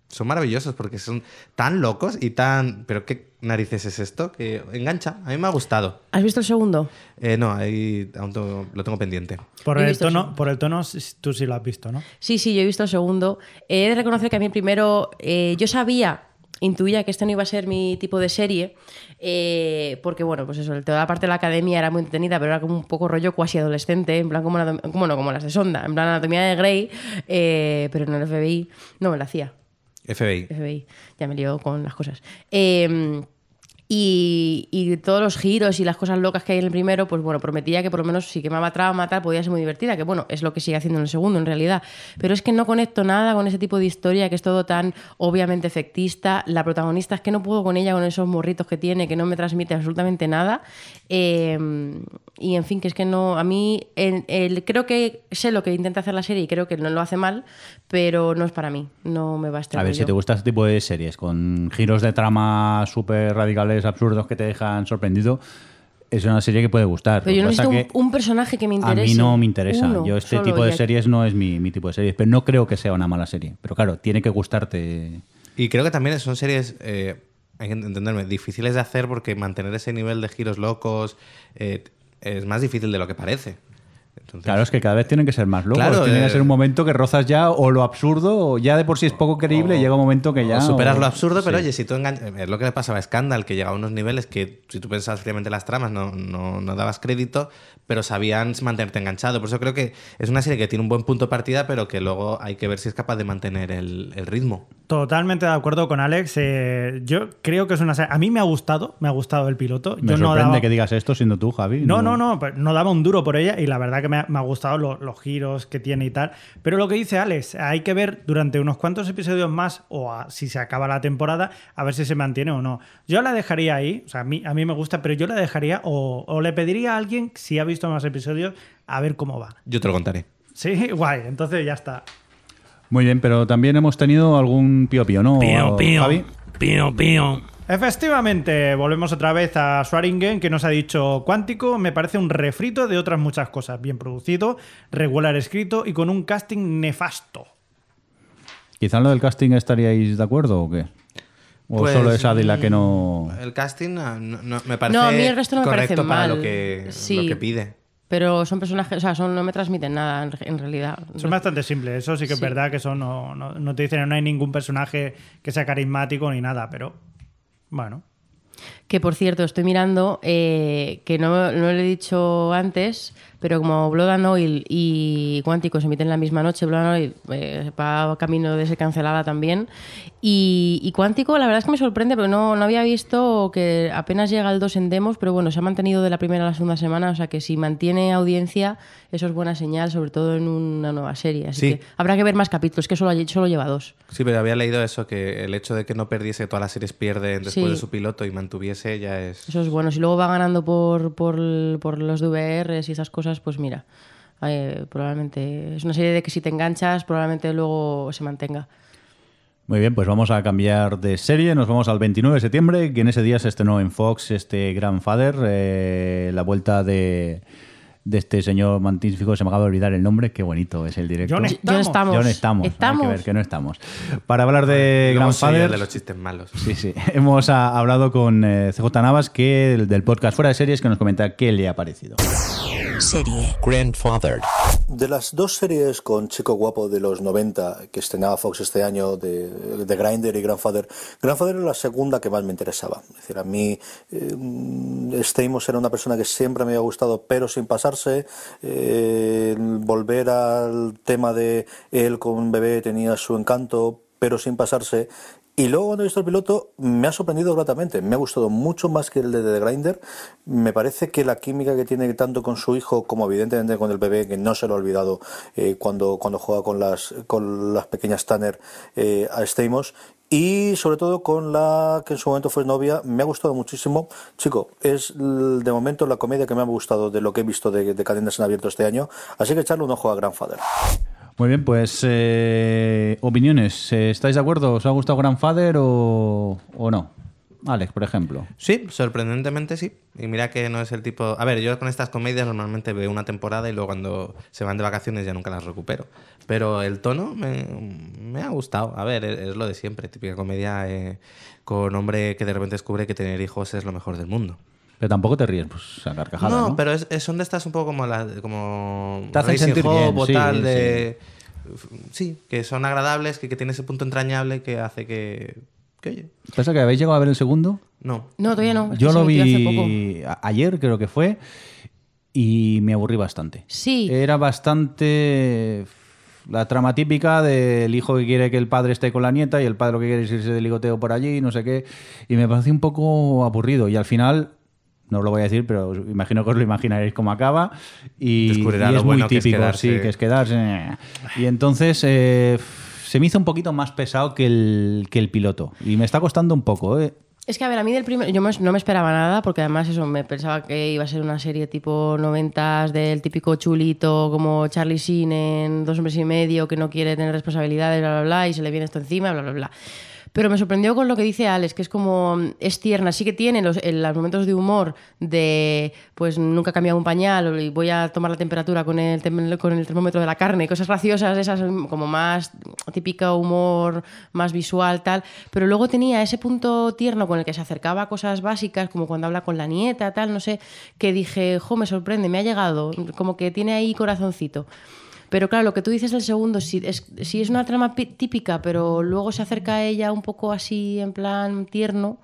son maravillosos porque son tan locos y tan... Pero qué narices es esto que engancha. A mí me ha gustado. ¿Has visto el segundo? Eh, no, ahí aún tengo- lo tengo pendiente. Por el, tono, por el tono, tú sí lo has visto, ¿no? Sí, sí, yo he visto el segundo. He de reconocer que a mí primero, eh, yo sabía, intuía que este no iba a ser mi tipo de serie, eh, porque bueno, pues eso, toda la parte de la academia era muy entretenida, pero era como un poco rollo cuasi adolescente, en plan como, anatom- como, no, como las de Sonda, en plan anatomía de Grey, eh, pero en el FBI no me la hacía. FBI. FBI, ya me lío con las cosas. Eh, y, todos los giros y las cosas locas que hay en el primero, pues bueno, prometía que por lo menos si quemaba trama, tal, podía ser muy divertida, que bueno, es lo que sigue haciendo en el segundo en realidad. Pero es que no conecto nada con ese tipo de historia, que es todo tan obviamente efectista. La protagonista es que no puedo con ella, con esos morritos que tiene, que no me transmite absolutamente nada. Eh, y en fin, que es que no, a mí el- el- creo que sé lo que intenta hacer la serie y creo que no lo hace mal, pero no es para mí, no me va a estar. A ver, si te gusta este tipo de series con giros de trama súper radicales, absurdos que te dejan sorprendido, es una serie que puede gustar. Pero yo pasa necesito un, que un personaje que me a interese. mí no me interesa. Uno Yo este tipo de ya- series no es mi, mi tipo de series, pero no creo que sea una mala serie. Pero claro, tiene que gustarte. Y creo que también son series, eh, hay que entenderme, difíciles de hacer porque mantener ese nivel de giros locos eh, es más difícil de lo que parece. Claro, es que cada vez tienen que ser más locos. Claro, tiene eh, que ser un momento que rozas ya o lo absurdo o ya de por sí es poco creíble. O- llega un momento que ya. O superas o- lo absurdo, pero sí. oye, si tú enganchas. Es lo que le pasaba a Scandal, que llegaba a unos niveles que si tú pensabas fríamente las tramas no, no, no dabas crédito, pero sabían mantenerte enganchado. Por eso creo que es una serie que tiene un buen punto de partida, pero que luego hay que ver si es capaz de mantener el, el ritmo. Totalmente de acuerdo con Alex. eh, yo creo que es una serie. A mí me ha gustado, me ha gustado el piloto. Me yo no sorprende daba- que digas esto siendo tú, Javi. No, no, no, no daba un duro por ella y la verdad que me ha, me ha gustado lo- los giros que tiene y tal. Pero lo que dice Alex, hay que ver durante unos cuantos episodios más o a- si se acaba la temporada, a ver si se mantiene o no. Yo la dejaría ahí, o sea, a mí, a mí me gusta, pero yo la dejaría o, o le pediría a alguien, si ha visto más episodios, a ver cómo va. Yo te lo contaré. Sí, (laughs) guay, entonces ya está. Muy bien, pero también hemos tenido algún pío pío, ¿no? Pío, pío. Javi. Pío, pío. Efectivamente, volvemos otra vez a Swaringen, que nos ha dicho Cuántico, me parece un refrito de otras muchas cosas, bien producido, regular escrito y con un casting nefasto. Quizá en lo del casting estaríais de acuerdo o qué. O Pues, solo es Adi la que no. El casting no, no- me parece No, a mí el resto no me correcto parece para mal. lo que, Sí. lo que pide. Pero son personajes, o sea, son, no me transmiten nada en, en realidad. Son bastante simples, eso sí que es verdad que eso no, no, no te dicen, no hay ningún personaje que sea carismático ni nada, pero bueno. Que por cierto, estoy mirando, eh, que no, no lo he dicho antes, pero como Blood and Oil y Cuántico se emiten la misma noche, Blood and Oil eh, va camino de ser cancelada también. Y, y Cuántico, la verdad es que me sorprende, porque no, no había visto que apenas llega el 2 en demos, pero bueno, se ha mantenido de la primera a la segunda semana, o sea que si mantiene audiencia, eso es buena señal, sobre todo en una nueva serie. Así Sí. que habrá que ver más capítulos, que solo, solo lleva dos. Sí, pero había leído eso, que el hecho de que no perdiese todas las series pierden después Sí. de su piloto y mantuviese ya es... Eso es bueno. Si luego va ganando por, por, por los DVRs y esas cosas, pues mira, eh, probablemente es una serie de que si te enganchas, probablemente luego se mantenga. Muy bien, pues vamos a cambiar de serie. Nos vamos al 29 de septiembre, que en ese día se estrenó en Fox este Grandfather, eh, la vuelta de, de este señor magnífico, se me acaba de olvidar el nombre, qué bonito es el director. John John Stamos. John Stamos. Estamos. Hay que ver que no estamos. Para hablar de Grandfather... de los chistes malos. Sí, sí. (laughs) Hemos ah, hablado con eh, CJ Navas, que, el del podcast Fuera de Series, que nos comenta qué le ha parecido. Serie. Grandfather. De las dos series con Chico Guapo de los 90 que estrenaba Fox este año, de, de Grinder y Grandfather, Grandfather era la segunda que más me interesaba. Es decir, a mí eh, Stamos era una persona que siempre me había gustado, pero sin Eh, volver al tema de él con un bebé tenía su encanto, pero sin pasarse. Y luego cuando he visto el piloto me ha sorprendido gratamente, me ha gustado mucho más que el de The Grinder. Me parece que la química que tiene tanto con su hijo como evidentemente con el bebé, que no se lo ha olvidado eh, cuando, cuando juega con las, con las pequeñas Tanner eh, a Stamos. Y sobre todo con la que en su momento fue novia, me ha gustado muchísimo. Chico, es de momento la comedia que me ha gustado de lo que he visto de, de Cadenas en Abierto este año. Así que echarle un ojo a Grandfather. Muy bien, pues eh, opiniones. Eh, ¿Estáis de acuerdo? ¿Os ha gustado Grandfather o, o no? Alex, por ejemplo. Sí, sorprendentemente sí. Y mira que no es el tipo... A ver, yo con estas comedias normalmente veo una temporada y luego cuando se van de vacaciones ya nunca las recupero. Pero el tono me, me ha gustado. A ver, es, es lo de siempre. Típica comedia eh, con hombre que de repente descubre que tener hijos es lo mejor del mundo. Pero tampoco te ríes, pues a carcajadas, ¿no? no, pero es, es- son de estas un poco como... La, como Te hacen sentir bien, sí, tal sí. de... Sí, que son agradables, que, que tiene ese punto entrañable que hace que... que oye, ¿Pasa que habéis llegado a ver el segundo? no. No, todavía no. Yo lo hace vi ayer, creo que fue, y me aburrí bastante. Sí. Era bastante la trama típica del hijo que quiere que el padre esté con la nieta y el padre lo que quiere es irse de ligoteo por allí, no sé qué. Y me pareció un poco aburrido. Y al final, no os lo voy a decir, pero imagino que os lo imaginaréis cómo acaba. Y, y lo es muy bueno que es típico, sí, que es quedarse. Y entonces eh, se me hizo un poquito más pesado que el, que el piloto. Y me está costando un poco, ¿eh? Es que, a ver, a mí del primer. Yo no me esperaba nada, porque además, eso, me pensaba que iba a ser una serie tipo noventas del típico chulito como Charlie Sheen en Dos Hombres y Medio, que no quiere tener responsabilidades, bla, bla, bla, y se le viene esto encima, bla, bla, bla. Pero me sorprendió con lo que dice Alex, que es como. Es tierna, sí que tiene los, los momentos de humor de. Pues nunca he cambiado un pañal y voy a tomar la temperatura con el, con el termómetro de la carne, cosas graciosas, esas como más típico humor, más visual, tal. Pero luego tenía ese punto tierno con el que se acercaba a cosas básicas, como cuando habla con la nieta, tal, no sé, que dije, jo, me sorprende, me ha llegado, como que tiene ahí corazoncito. Pero claro, lo que tú dices del segundo, sí es, sí es una trama pi- típica, pero luego se acerca a ella un poco así en plan tierno.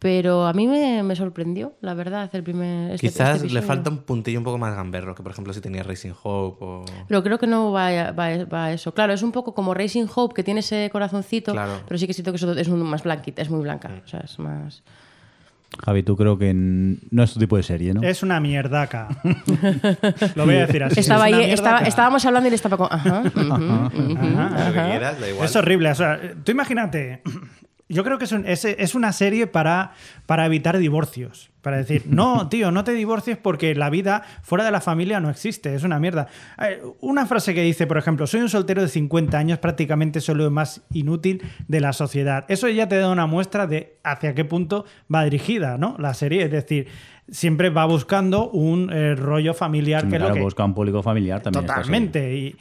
Pero a mí me, me sorprendió, la verdad, el primer. este- Quizás este le falta un puntillo un poco más gamberro, que por ejemplo si tenía Racing Hope o... Pero creo que no va a, va a- va a eso. Claro, es un poco como Racing Hope, que tiene ese corazoncito, Claro. pero sí que siento que eso es un- más blanquita, es muy blanca. O sea, es más. Javi, tú creo que no es tu tipo de serie, ¿no? Es una mierdaca. Lo voy a decir así. Estaba es ahí, una estaba- mierdaca. estábamos hablando y le estaba con. Ajá, ujú, ujú, Ajá. ajá. Es horrible. O sea, tú imagínate. Yo creo que es, un- es- es una serie para, para evitar divorcios. Para decir, (laughs) no, tío, no te divorcies porque la vida fuera de la familia no existe. Es una mierda. Eh, Una frase que dice, por ejemplo, soy un soltero de 50 años, prácticamente soy lo más inútil de la sociedad. Eso ya te da una muestra de hacia qué punto va dirigida, ¿no? La serie. Es decir, siempre va buscando un eh, rollo familiar que Claro, lo que, busca un público familiar también. Totalmente. Y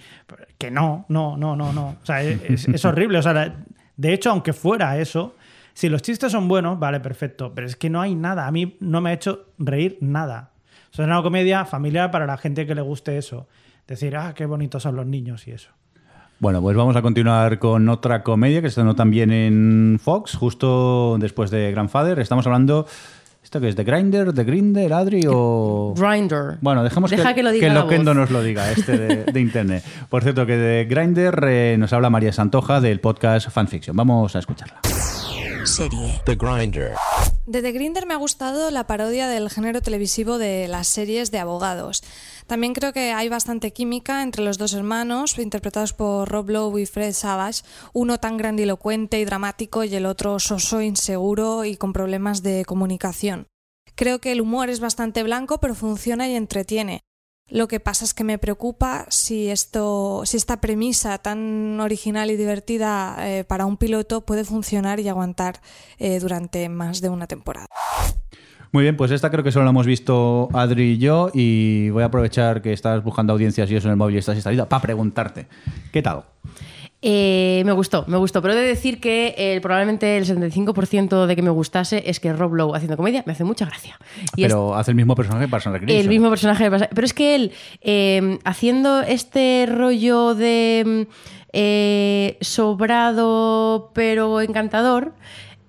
que no, no, no, no, no. O sea, es, es horrible. O sea, de hecho, aunque fuera eso, si los chistes son buenos, vale, perfecto. Pero es que no hay nada. A mí no me ha hecho reír nada. O es una comedia familiar para la gente que le guste eso. Decir, ah, qué bonitos son los niños y eso. Bueno, pues vamos a continuar con otra comedia que se estrenó también en Fox, justo después de Grandfather. Estamos hablando. ¿Esto qué es? ¿De Grinder? ¿De Grinder, Adri? O. Grinder. Bueno, dejemos Deja que, que lo diga la Loquendo voz. nos lo diga, este de, de internet. Por cierto, que de Grinder eh, nos habla María Santoja del podcast Fanfiction. Vamos a escucharla. Serie. The Grinder. De The Grinder me ha gustado la parodia del género televisivo de las series de abogados. También creo que hay bastante química entre los dos hermanos, interpretados por Rob Lowe y Fred Savage, uno tan grandilocuente y dramático y el otro soso, inseguro y con problemas de comunicación. Creo que el humor es bastante blanco, pero funciona y entretiene. Lo que pasa es que me preocupa si esto, si esta premisa tan original y divertida eh, para un piloto puede funcionar y aguantar eh, durante más de una temporada. Muy bien, pues esta creo que solo la hemos visto Adri y yo y voy a aprovechar que estás buscando audiencias y eso en el móvil y estás instalada para preguntarte, ¿qué tal? Eh, me gustó, me gustó, pero he de decir que eh, probablemente el 75% de que me gustase es que Rob Lowe haciendo comedia me hace mucha gracia. Y Pero hace el mismo personaje para San el mismo personaje. de Pero es que él, eh, haciendo este rollo de mm, eh, sobrado pero encantador,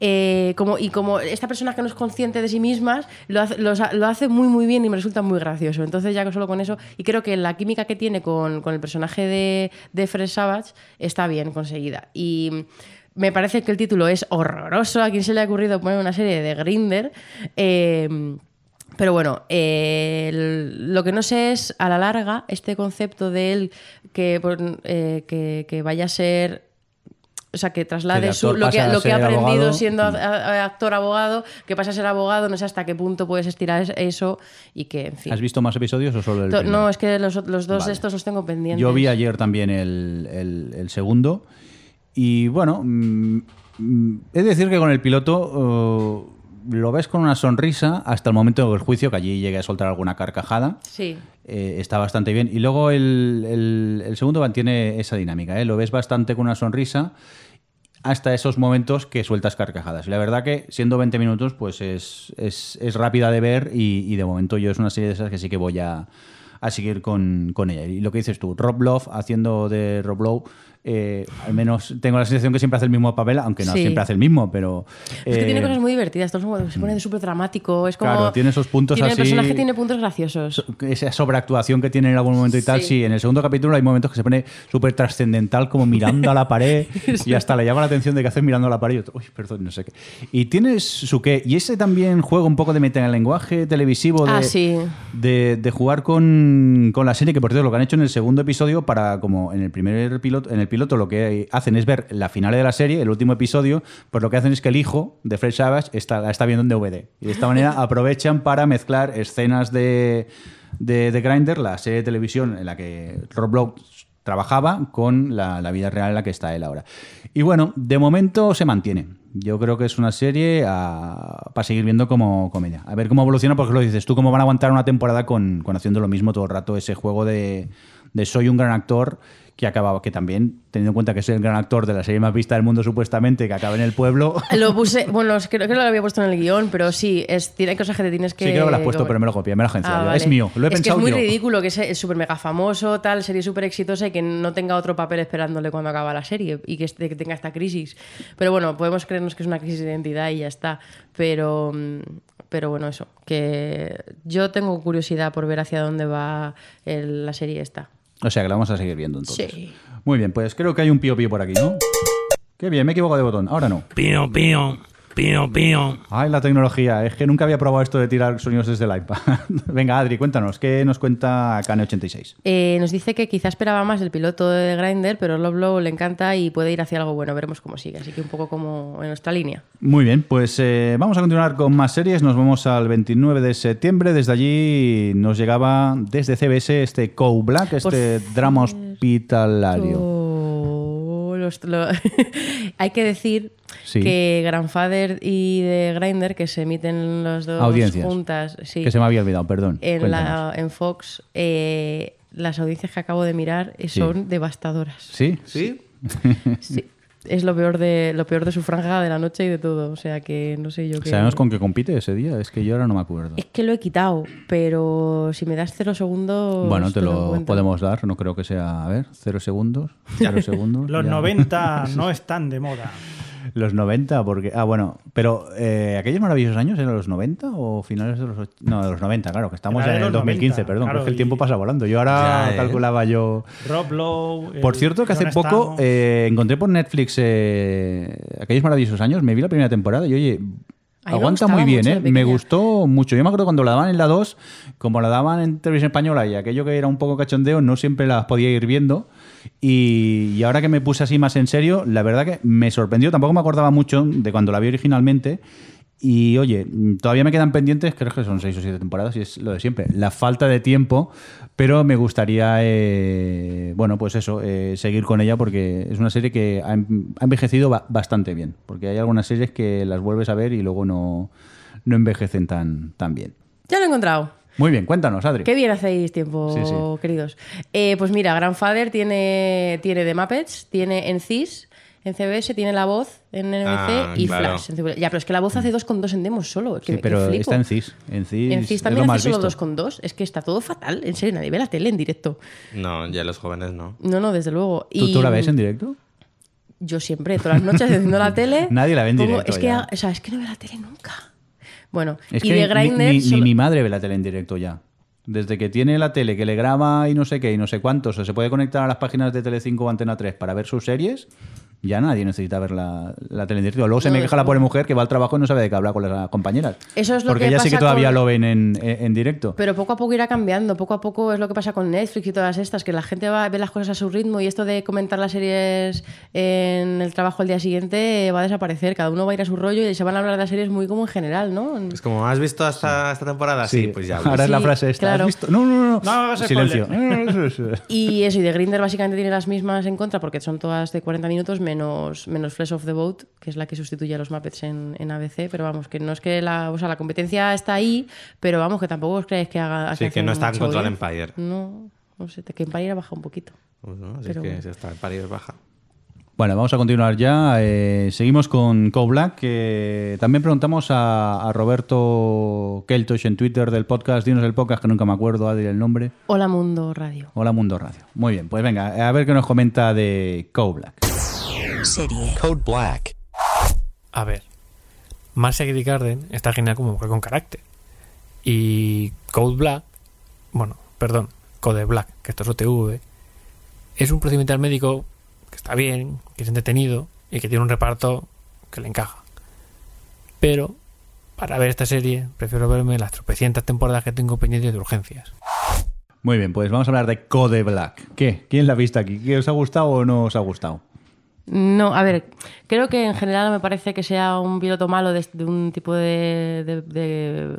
eh, como, y como esta persona que no es consciente de sí misma, lo hace, lo, hace muy muy bien y me resulta muy gracioso. Entonces ya solo con eso, y creo que la química que tiene con, con el personaje de, de Fred Savage está bien conseguida. Y me parece que el título es horroroso. ¿A quién se le ha ocurrido poner una serie de Grinder? Eh, pero bueno, eh, lo que no sé es a la larga este concepto de él que, que vaya a ser. O sea, que Que de traslade su- lo, que, lo que ha aprendido abogado. siendo a- a- actor abogado, que pasa a ser abogado, no sé hasta qué punto puedes estirar es- eso y que, en fin. ¿Has visto más episodios o solo el To- primero? no, es que los, los dos Vale. de estos los tengo pendientes. Yo vi ayer también el, el- el segundo y bueno, mm, mm, he de decir que con el piloto eh, lo ves con una sonrisa hasta el momento del juicio, que allí llegue a soltar alguna carcajada. Sí. Eh, está bastante bien. Y luego el, el- el segundo mantiene esa dinámica. ¿eh? Lo ves bastante con una sonrisa hasta esos momentos que sueltas carcajadas. Y la verdad que siendo 20 minutos, pues es, es, es rápida de ver y, y de momento yo es una serie de esas que sí que voy a, a seguir con, con ella. Y lo que dices tú, Rob Love haciendo de Rob Lowe, eh, al menos tengo la sensación que siempre hace el mismo papel, aunque no Sí. siempre hace el mismo, pero... Es que eh, tiene cosas muy divertidas, todo se pone súper dramático. Es como. Claro, tiene esos puntos tiene así- El personaje tiene puntos graciosos. esa sobreactuación que tiene en algún momento y tal, Sí. sí. En el segundo capítulo hay momentos que se pone súper trascendental, como mirando a la pared, (laughs) y hasta le llama la atención de que haces mirando a la pared y otro, uy, perdón, no sé qué. Y tienes su qué, y ese también juega un poco de meter en el lenguaje televisivo de, Ah, sí. de, de jugar con, con la serie, que por cierto lo que han hecho en el segundo episodio, para como en el primer piloto, en el piloto lo que hacen es ver la final de la serie, el último episodio, pues lo que hacen es que el hijo de Fred Savage está, la está viendo en DVD. Y de esta manera (laughs) aprovechan para mezclar escenas de, de, de Grindr, la serie de televisión en la que Rob Lowe trabajaba, con la, la vida real en la que está él ahora. Y bueno, de momento se mantiene. Yo creo que es una serie a- para seguir viendo como comedia. A ver cómo evoluciona, porque lo dices tú, cómo van a aguantar una temporada con, con haciendo lo mismo todo el rato, ese juego de, de soy un gran actor que acababa, que también, teniendo en cuenta que soy el gran actor de la serie más vista del mundo supuestamente, que acaba en el pueblo. (laughs) Lo puse, (laughs) bueno, creo que lo había puesto en el guion, pero sí, es, tiene cosas que te tienes que. sí, creo que lo has puesto, pero me lo copié, me lo he agenciado. Ah, vale. Es mío, lo he es pensado que es muy yo. ridículo que es súper mega famoso, tal, serie súper exitosa y que no tenga otro papel esperándole cuando acaba la serie y que, este- que tenga esta crisis. Pero bueno, podemos creernos que es una crisis de identidad y ya está. Pero, mm, pero bueno, eso, que yo tengo curiosidad por ver hacia dónde va el- la serie esta. O sea, que la vamos a seguir viendo entonces. Sí. Muy bien, pues creo que hay un pío pío por aquí, ¿no? Qué bien, me he equivocado de botón. Ahora no. Pío, pío, pío, pío. Ay, la tecnología. Es que nunca había probado esto de tirar sonidos desde el iPad. (laughs) Venga, Adri, cuéntanos. ¿Qué nos cuenta Kane86? Eh, nos dice que quizá esperaba más el piloto de Grindr, pero Love Low le encanta y puede ir hacia algo bueno. Veremos cómo sigue. Así que un poco como en nuestra línea. Muy bien, pues eh, vamos a continuar con más series. Nos vamos al 29 de septiembre. Desde allí nos llegaba desde CBS este Co Black, este drama hospitalario. Oh, los- lo- (laughs) Hay que decir Sí. que Grandfather y de Grindr, que se emiten los dos Audiencias. juntas, sí, Que se me había olvidado, perdón. en, la, en Fox, eh, las audiencias que acabo de mirar eh, Sí. son devastadoras. ¿Sí? ¿Sí? (laughs) Sí. Es lo peor de lo peor de su franja de la noche y de todo. O sea que no sé yo qué. ¿Sabemos con qué compite ese día? Es que yo ahora no me acuerdo. Es que lo he quitado, pero si me das cero segundos. Bueno, te lo podemos dar. No creo que sea. A ver, cero segundos. (laughs) Cero segundos. Los ya. 90 (laughs) no están de moda. Los 90, porque. Ah, bueno, pero eh, ¿aquellos maravillosos años eran los 90 o finales de los. och- No, de los 90, claro, que estamos en el los 2015, 90, perdón, claro, que es que el y- tiempo pasa volando. Yo ahora Ya, ¿eh? calculaba yo. Rob Lowe. Por el cierto, que hace poco eh, encontré por Netflix eh, aquellos maravillosos años, me vi la primera temporada y oye, aguanta muy bien, ¿eh? me gustó mucho. Yo me acuerdo cuando la daban en la 2, como la daban en televisión española y aquello que era un poco cachondeo, no siempre las podía ir viendo. Y, ahora que me puse así más en serio, la verdad que me sorprendió, tampoco me acordaba mucho de cuando la vi originalmente. Y oye, todavía me quedan pendientes, creo que son seis o siete temporadas y es lo de siempre. La falta de tiempo, pero me gustaría, eh, bueno, pues eso, eh, seguir con ella porque es una serie que ha, em- ha envejecido ba- bastante bien. Porque hay algunas series que las vuelves a ver y luego no, no envejecen tan, tan bien. Ya lo he encontrado. Muy bien, cuéntanos, Adri. Qué bien hacéis tiempo, Sí, sí. queridos. Eh, pues mira, Grandfather tiene, tiene The Muppets, tiene en CIS, en CBS, tiene La Voz en NBC Ah, y claro. Flash. en. Ya, pero es que La Voz hace 2,2 en demos solo. Que, Sí, que pero flipo. está en CIS. En CIS, En CIS es también hace solo visto. 2,2. Es que está todo fatal. En serio, nadie ve la tele en directo. No, ya los jóvenes no. No, no, desde luego. ¿Tú, Y tú la ves en directo? Yo siempre, todas las noches, (laughs) haciendo la tele. Nadie la ve en directo Es que, ya. o sea, es que no veo la tele nunca. Bueno, Es y que de Grindr. ni, ni solo- mi madre ve la tele en directo ya. Desde que tiene la tele que le graba y no sé qué y no sé cuántos, o se puede conectar a las páginas de Telecinco o Antena 3 para ver sus series, ya nadie necesita ver la, la tele en directo. Luego se No, me queja la pobre mujer que va al trabajo y no sabe de qué hablar con las compañeras. Eso es lo Porque que ellas sí que pasa todavía con- lo ven en, en- en directo. Pero poco a poco irá cambiando, poco a poco es lo que pasa con Netflix y todas estas, que la gente va a ver las cosas a su ritmo y esto de comentar las series en el trabajo el día siguiente va a desaparecer, cada uno va a ir a su rollo y se van a hablar de las series muy como en general, ¿no? Es como, ¿has visto hasta esta temporada? Sí, pues ya. (laughs) Ahora es la frase esta. claro. ¿Has visto? No, no, no. No Silencio. (laughs) (laughs) Y eso, y de Grinder básicamente tiene las mismas en contra porque son todas de 40 minutos menos, menos Flesh of the Boat, que es la que sustituye a los Muppets en, en ABC, pero vamos, que no es que la, o sea, la competencia está ahí, pero vamos, que tampoco os creáis que haga... Sí, que no está en Control bien. Empire. No, no sé, que Empire ha bajado un poquito. Pues no, así Pero que bueno. si está en París baja. Bueno, vamos a continuar ya. Eh, seguimos con Co Black. que también preguntamos a, a Roberto Keltosh en Twitter del podcast. Dinos el podcast, que nunca me acuerdo, Adri, el nombre. Hola Mundo Radio. Hola Mundo Radio. Muy bien, pues venga, a ver qué nos comenta de Co Black. Serie. Code Black. A ver, Marcia Gary Garden está genial como mujer con carácter. Y Code Black, bueno, perdón, Code Black, que esto es OTV, es un procedimental médico que está bien, que es entretenido y que tiene un reparto que le encaja. Pero, para ver esta serie, prefiero verme las tropecientas temporadas que tengo pendientes de urgencias. Muy bien, pues vamos a hablar de Code Black. ¿Qué? ¿Quién la ha visto aquí? ¿Qué os ha gustado o no os ha gustado? No, a ver, creo que en general me parece que sea un piloto malo de, de un tipo de, de, de-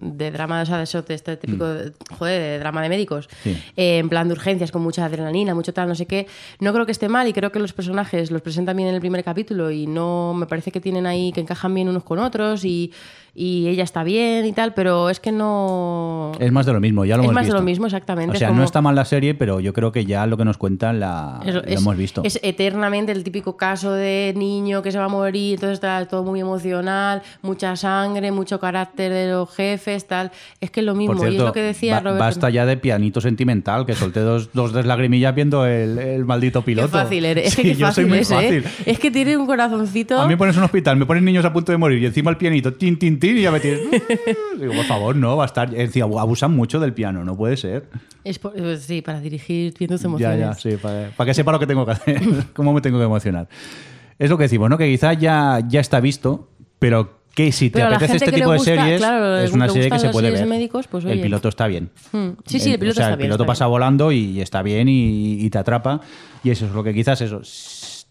de drama, o sea, de, eso, de este típico, de- joder, de drama de médicos, Sí. eh, en plan de urgencias, con mucha adrenalina, mucho tal, no sé qué. No creo que esté mal y creo que los personajes los presentan bien en el primer capítulo y no me parece que tienen ahí, que encajan bien unos con otros y, y ella está bien y tal, pero es que no... Es más de lo mismo, ya lo Es hemos más de visto. lo mismo, exactamente. O es sea, como- no está mal la serie, pero yo creo que ya lo que nos cuentan la, lo es, hemos visto. es eternamente el típico caso de niño que se va a morir, entonces está todo muy emocional, mucha sangre, mucho carácter de los jefes, tal. Es que es lo mismo, Por y es lo que decía ba- Robert. basta ya de pianito sentimental, que solté dos, dos deslagrimillas viendo el, el maldito Qué piloto. fácil eres. Es que Sí, qué yo soy muy es, ¿eh? fácil. Es que tiene un corazoncito. A mí me pones un hospital, me ponen niños a punto de morir y encima el pianito, tin, tin, tin, y ya me tienes... Digo, por favor, no, va a estar... Encima, abusan mucho del piano, no puede ser. Es por- pues sí, para dirigir tus Ya, emociones. ya, sí, para, para que sepa lo que tengo que hacer, (laughs) cómo me tengo que emocionar. Es lo que decimos, ¿no? Que quizás ya, ya está visto, pero que si te Pero apetece este tipo de gusta, series, claro, es una serie que se puede ver. de médicos, pues, el piloto está bien. Mm. Sí, sí, el piloto o sea, está el bien, piloto está pasa bien. volando y está bien y, y te atrapa. Y eso es lo que quizás eso.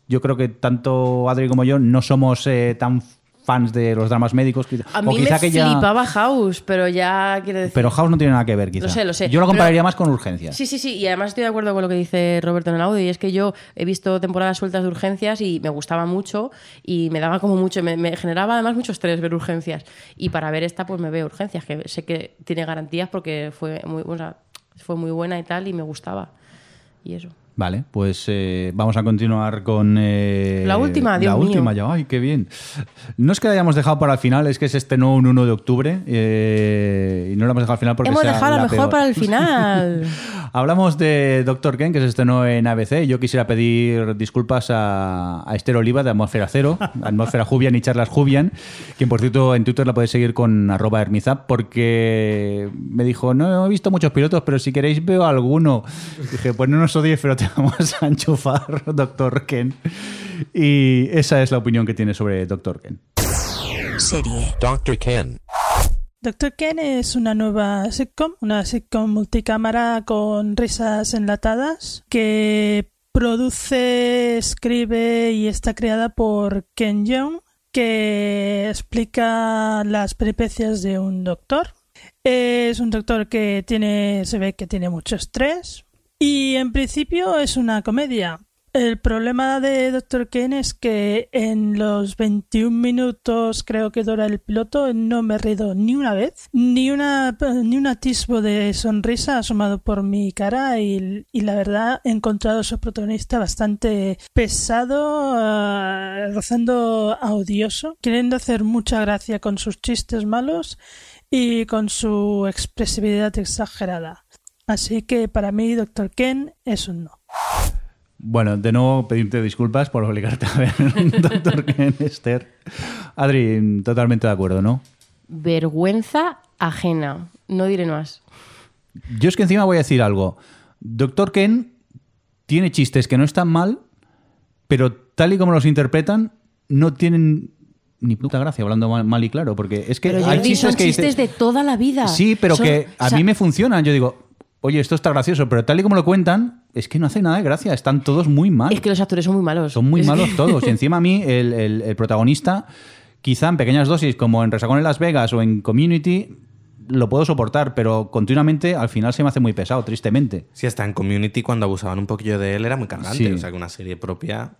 Yo creo que tanto Adri como yo no somos eh, tan fans de los dramas médicos. A o mí quizá me que ya- flipaba House, pero ya quiero decir... Pero House no tiene nada que ver, quizá. Lo sé, lo sé. Yo lo Pero- compararía más con urgencias. Sí, sí, sí, y además estoy de acuerdo con lo que dice Roberto en el audio, y es que yo he visto temporadas sueltas de urgencias y me gustaba mucho y me daba como mucho, me, me generaba además mucho estrés ver urgencias. Y para ver esta, pues me veo urgencias, que sé que tiene garantías porque fue muy, o sea, fue muy buena y tal, y me gustaba. Y eso. Vale, pues eh, vamos a continuar con... eh, La última, Dios La mío. última ya, ay, qué bien. No es que la hayamos dejado para el final, es que se estrenó un 1 de octubre eh, y no la hemos dejado al final porque Hemos sea dejado la lo mejor peor. para el final. (laughs) Hablamos de Doctor Ken, que se estrenó en ABC. Yo quisiera pedir disculpas a, a Esther Oliva de Atmósfera Cero, (laughs) Atmósfera Jubian y Charlas Jubian, quien por cierto en Twitter la podéis seguir con arroba hermizap, porque me dijo, no he visto muchos pilotos, pero si queréis veo alguno. Dije, pues no nos odies, pero te vamos (laughs) a enchufar, Doctor Ken. Y esa es la opinión que tiene sobre Doctor Ken. Serie. Dr. Ken. Doctor Ken es una nueva sitcom, una sitcom multicámara con risas enlatadas que produce, escribe y está creada por Ken Jeong, que explica las peripecias de un doctor. Es un doctor que tiene, se ve que tiene mucho estrés y en principio es una comedia. El problema de Doctor Ken es que en los 21 minutos creo que dura el piloto no me he reído ni una vez, ni una ni un atisbo de sonrisa asomado por mi cara y, y la verdad he encontrado a su protagonista bastante pesado, ah, rozando a odioso, queriendo hacer mucha gracia con sus chistes malos y con su expresividad exagerada. Así que para mí Doctor Ken es un no. Bueno, de nuevo pedirte disculpas por obligarte a ver (laughs) Doctor Ken, Esther. Adri, totalmente de acuerdo, ¿no? Vergüenza ajena. No diré más. Yo es que encima voy a decir algo. Doctor Ken tiene chistes que no están mal, pero tal y como los interpretan, no tienen ni puta gracia, hablando mal, mal y claro, porque es que Pero hay Jordi, chistes son que chistes de toda la vida. Sí, pero Son- que a o sea, mí me funcionan. Yo digo, oye, esto está gracioso, pero tal y como lo cuentan, es que no hace nada de gracia. Están todos muy mal. Es que los actores son muy malos. Son muy Es malos que- (laughs) todos. Y encima a mí, el, el- el protagonista, quizá en pequeñas dosis, como en Resacón en Las Vegas o en Community, lo puedo soportar, pero continuamente al final se me hace muy pesado, tristemente. Si hasta en Community cuando abusaban un poquillo de él era muy cargante. Sí. O sea que una serie propia.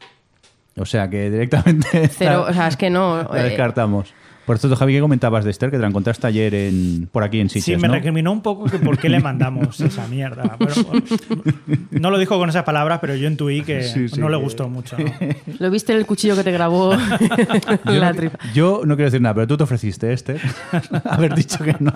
O sea que directamente. Cero, (laughs) o sea, es que no. la eh, descartamos. Por cierto, Javi, ¿qué comentabas de Esther? Que te la encontraste ayer en, por aquí en Sitges, Sí, me ¿no? recriminó un poco que por qué le mandamos (laughs) esa mierda. Bueno, no lo dijo con esas palabras, pero yo intuí que Sí, sí, no le que- gustó mucho. ¿no? (laughs) Lo viste en el cuchillo que te grabó (laughs) Yo la no, tripa. yo no quiero decir nada, pero tú te ofreciste, Esther. Haber dicho que no.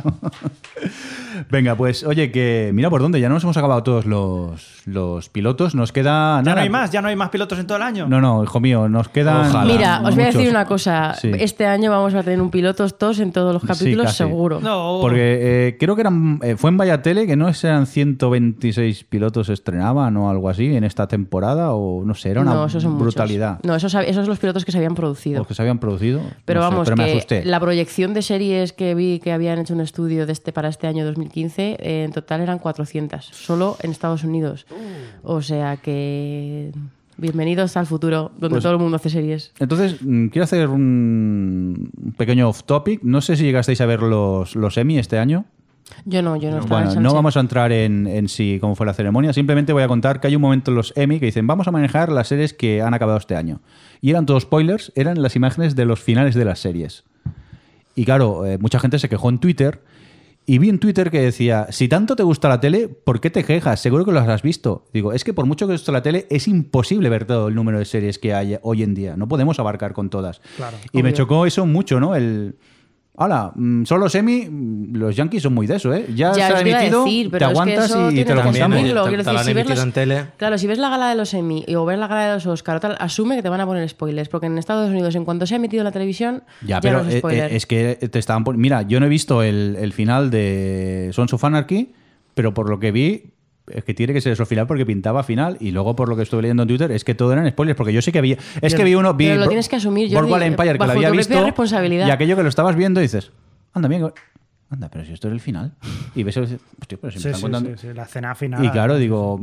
Venga, pues oye, que mira por dónde, ya nos hemos acabado todos los, los pilotos. Nos queda Ya nada. no hay más, ya no hay más pilotos en todo el año. No, no, hijo mío, nos quedan. Mira, os voy a decir una cosa. Sí. Este año vamos a tener un pilotos todos en todos los capítulos, seguro. Porque eh, creo que eran, eh, fue en Vallatele que no eran 126 pilotos estrenaban o algo así en esta temporada o no sé, era una no, esos son muchos. brutalidad. No, esos, esos son los pilotos que se habían producido. Los que se habían producido. Pero no sé, vamos, pero que la proyección de series que vi que habían hecho un estudio de este para este año 2015, eh, en total eran 400, solo en Estados Unidos. O sea que bienvenidos al futuro, donde Pues- todo el mundo hace series. Entonces, mm, quiero hacer un pequeño off topic. No sé si llegasteis a ver los, los Emmy este año. Yo no, yo no estaba en Bueno, no vamos a entrar en, en sí cómo fue la ceremonia. Simplemente voy a contar que hay un momento en los Emmy que dicen vamos a manejar las series que han acabado este año. Y eran todos spoilers, eran las imágenes de los finales de las series. Y claro, eh, mucha gente se quejó en Twitter. Y vi en Twitter que decía, si tanto te gusta la tele, ¿por qué te quejas? Seguro que los has visto. Digo, es que por mucho que te guste la tele, es imposible ver todo el número de series que hay hoy en día. No podemos abarcar con todas. Claro. Y me chocó eso mucho, ¿no? El... Hola, solo semi, mm, los Yankees son muy de eso, ¿eh? Ya, Ya se ha os iba a emitido, decir, te pero es que aguantas eso y, te lo que contamos. si ves emitido los- en tele. Claro, si ves la gala de los Emmy o ves la gala de los Oscar, o tal, asume que te van a poner spoilers, porque en Estados Unidos, en cuanto se ha emitido en la televisión, Ya, ya, pero no es eh, eh, es que te estaban Mira, yo no he visto el, el final de Sons of Anarchy, pero por lo que vi, es que tiene que ser eso final porque pintaba final. Y luego, por lo que estuve leyendo en Twitter, es que todo eran spoilers, porque yo sí que vi. Es que vi uno. Vi Pero lo tienes que asumir, Boardwalk Empire, que bajo lo había visto. responsabilidad. Y aquello que lo estabas viendo, dices, anda, bien. Anda, pero si esto es el final. Y ves, hostia, pero si me Sí, están sí, contando. sí, sí, la cena final. Y claro, digo,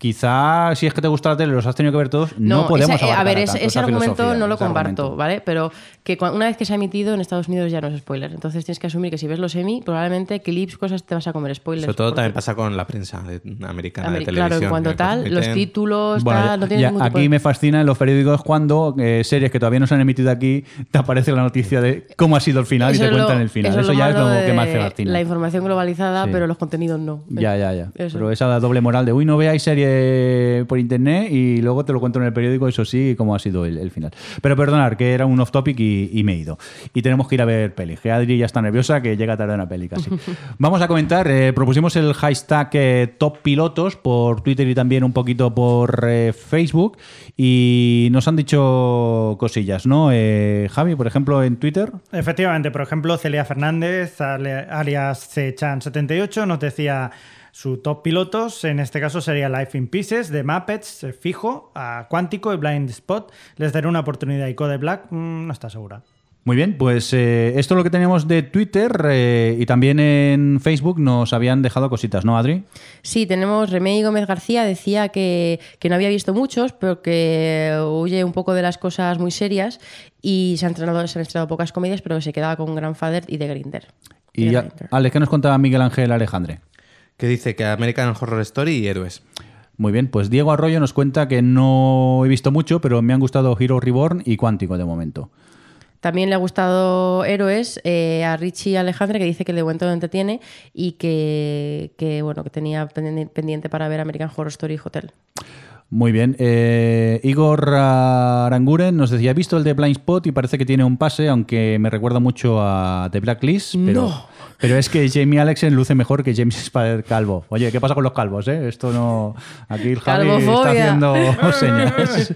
quizá si es que te gusta la tele, los has tenido que ver todos, no, podemos ese- eh, a ver, a ese, tanto ese esa argumento no lo comparto, argumento. ¿vale? Pero que una vez que se ha emitido en Estados Unidos ya no es spoiler. Entonces tienes que asumir que si ves los Emmy, probablemente clips, cosas te vas a comer spoilers. Sobre todo porque- también pasa con la prensa americana Ameri- de televisión. claro, en cuanto tal, los títulos, Bueno, tal, no ya- ningún tipo aquí de- me fascina en los periódicos cuando eh, series que todavía no se han emitido aquí, te aparece la noticia de cómo ha sido el final Eso y te es lo- cuentan el final. eso Eso, es ya es lo que más fascina. La información globalizada, Sí. pero los contenidos no. Ya, ya, ya. Eso. Pero esa doble moral de, uy, no veáis serie por internet y luego te lo cuento en el periódico, eso sí, cómo ha sido el, el final. Pero perdonar, que era un off topic y, y me he ido. Y tenemos que ir a ver peli. Que Adri ya está nerviosa, que llega tarde una peli casi. (laughs) Vamos a comentar, eh, propusimos el hashtag eh, top pilotos por Twitter y también un poquito por eh, Facebook y nos han dicho cosillas, ¿no? Eh, Javi, por ejemplo, en Twitter. Efectivamente, por ejemplo, Celia Fernández, alias Chan78, nos decía su top pilotos. En este caso sería Life in Pieces, de Muppets, eh, fijo, a Cuántico y Blind Spot. Les daré una oportunidad. Y Code Black, mm, no está segura. Muy bien, pues eh, esto es lo que teníamos de Twitter eh, y también en Facebook nos habían dejado cositas, ¿no, Adri? Sí, tenemos Remey Gómez García, decía que, que no había visto muchos, pero que huye un poco de las cosas muy serias Y se han, estrenado, se han estrenado pocas comedias, pero se quedaba con Grandfather y The Grinder. Y ya, Alex, ¿qué nos contaba Miguel Ángel Alejandre? Que dice que American Horror Story y Héroes. Muy bien, pues Diego Arroyo nos cuenta que no he visto mucho, pero me han gustado Hero Reborn y Cuántico de momento. También le ha gustado Héroes eh, a Richie Alejandre, que dice que de momento lo entretiene y que, que, bueno, que tenía pendi- pendiente para ver American Horror Story Hotel. Muy bien. Eh, Igor Aranguren nos decía, he visto el de Blind Spot y parece que tiene un pase, aunque me recuerda mucho a The Blacklist, pero, No. Pero es que Jamie Alexen luce mejor que James Spader calvo. Oye, ¿qué pasa con los calvos? Eh? Esto no... Aquí el Javi está haciendo (laughs) señas.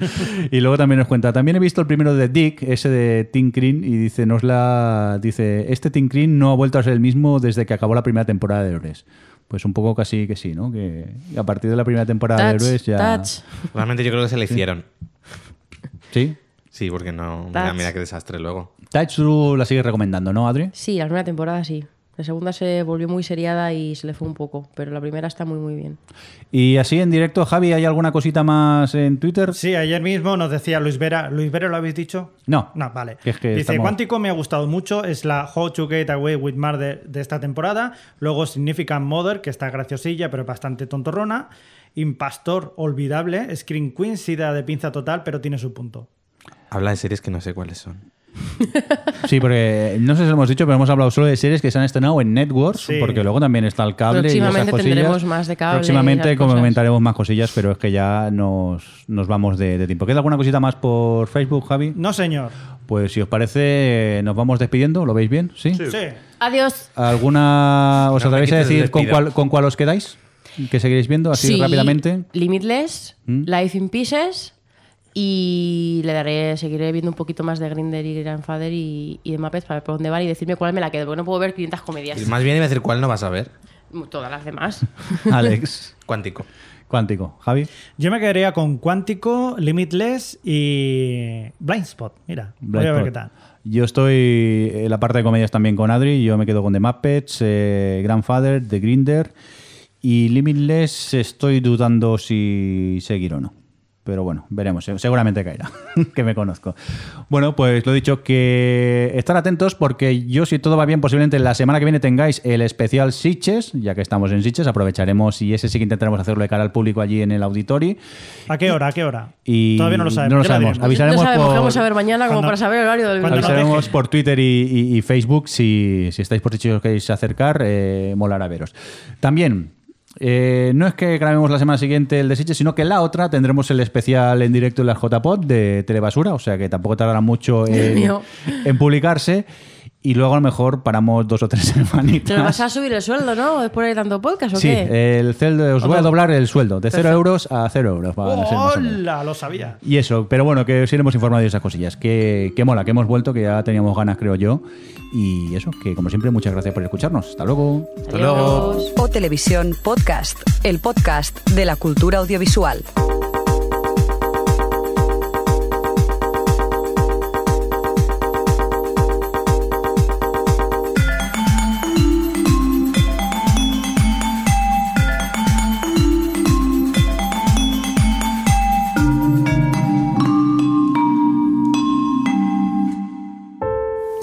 y luego también nos cuenta, también he visto el primero de Dick, ese de Tim Green, y dice, nos la... dice, este Tim Green no ha vuelto a ser el mismo desde que acabó la primera temporada de Héroes. Pues un poco casi que sí, ¿no? Que a partir de la primera temporada de Héroes ya... touch. Realmente yo creo que se le hicieron. ¿Sí? Sí, porque no. Mira qué desastre luego. Touch tú la sigues recomendando, ¿no, Adri? Sí, la primera temporada sí. La segunda se volvió muy seriada y se le fue un poco, pero la primera está muy, muy bien. Y así en directo, Javi, ¿hay alguna cosita más en Twitter? Sí, ayer mismo nos decía Luis Vera. ¿Luis Vera lo habéis dicho? No. No, vale. Que es que Dice, estamos- Cuántico me ha gustado mucho, es la How to Get Away with Murder de esta temporada. Luego Significant Mother, que está graciosilla, pero bastante tontorrona. Impastor, olvidable. Screen Queen, sí da de pinza total, pero tiene su punto. Habla de series que no sé cuáles son. Sí, porque no sé si lo hemos dicho, pero hemos hablado solo de series que se han estrenado en Networks, Sí. porque luego también está el cable y esas Próximamente cosillas. tendremos más de cable Próximamente comentaremos más cosillas, pero es que ya nos, nos vamos de, de tiempo. ¿Queda alguna cosita más por Facebook, Javi? No, señor. Pues si os parece, nos vamos despidiendo. ¿Lo veis bien? ¿Sí? Sí. Adiós. ¿Alguna os No atrevéis a decir con cuál, con cuál os quedáis? ¿Que seguiréis viendo así Sí, rápidamente? Limitless, ¿Mm? Life in Pieces y le daré, seguiré viendo un poquito más de Grinder y Grandfather y, y de Muppets para ver por dónde van y decirme cuál me la quedo, porque no puedo ver 500 comedias. Y más bien iba a decir cuál no vas a ver. Todas las demás. (laughs) Alex. Cuántico. Cuántico. Javi. Yo me quedaría con Cuántico, Limitless y Blind Spot. Mira, voy a ver Blind qué Spot. tal. Yo estoy en la parte de comedias también con Adri. Yo me quedo con The Muppets, eh, Grandfather, The Grinder y Limitless. Estoy dudando si seguir o no. Pero bueno, veremos. Se- Seguramente caerá, (laughs) que me conozco. Bueno, pues lo dicho, que estar atentos porque yo, si todo va bien, posiblemente la semana que viene tengáis el especial Sitches, ya que estamos en Sitches, aprovecharemos y ese sí que intentaremos hacerlo de cara al público allí en el auditorio. ¿A qué hora? ¿A qué hora? Y Todavía no lo sabemos. No lo sabemos. Avisaremos no sabemos, por, vamos a ver mañana como Cuando- para saber el horario del Avisaremos por Twitter y, y- y Facebook si, si estáis por Sitges y os queréis acercar, eh, molará veros. También, eh, no es que grabemos la semana siguiente el de Sitges, sino que la otra tendremos el especial en directo en la JPod de Telebasura, o sea que tampoco tardará mucho en publicarse. Y luego a lo mejor paramos dos o tres (laughs) semanitas. Te vas a subir el sueldo, ¿no? Después de tanto podcast o Sí, qué? el celdo, os voy a doblar el sueldo de 0 Perfecto. euros a 0 euros. va a ser más o menos. ¡Hola! Lo sabía. Y eso, pero bueno, que os iremos informando de esas cosillas. Que, que mola, que hemos vuelto, que ya teníamos ganas, creo yo. Y eso, que como siempre, muchas gracias por escucharnos. Hasta luego. Hasta luego. O Televisión Podcast, el podcast de la cultura audiovisual.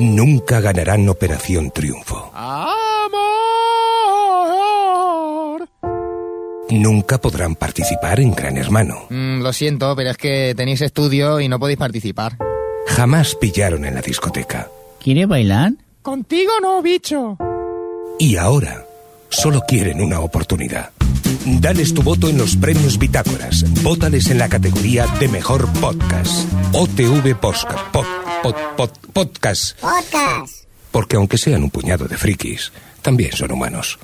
Nunca ganarán Operación Triunfo. ¡Amor! Nunca podrán participar en Gran Hermano. Mm, lo siento, pero es que tenéis estudio y no podéis participar. Jamás pillaron en la discoteca. ¿Quiere bailar? Contigo no, bicho. Y ahora solo quieren una oportunidad. Dales tu voto en los premios Bitácoras. Vótales en la categoría de mejor podcast. OTV Podcast. Pod, pod, pod- podcast. Podcast. Porque aunque sean un puñado de frikis, también son humanos.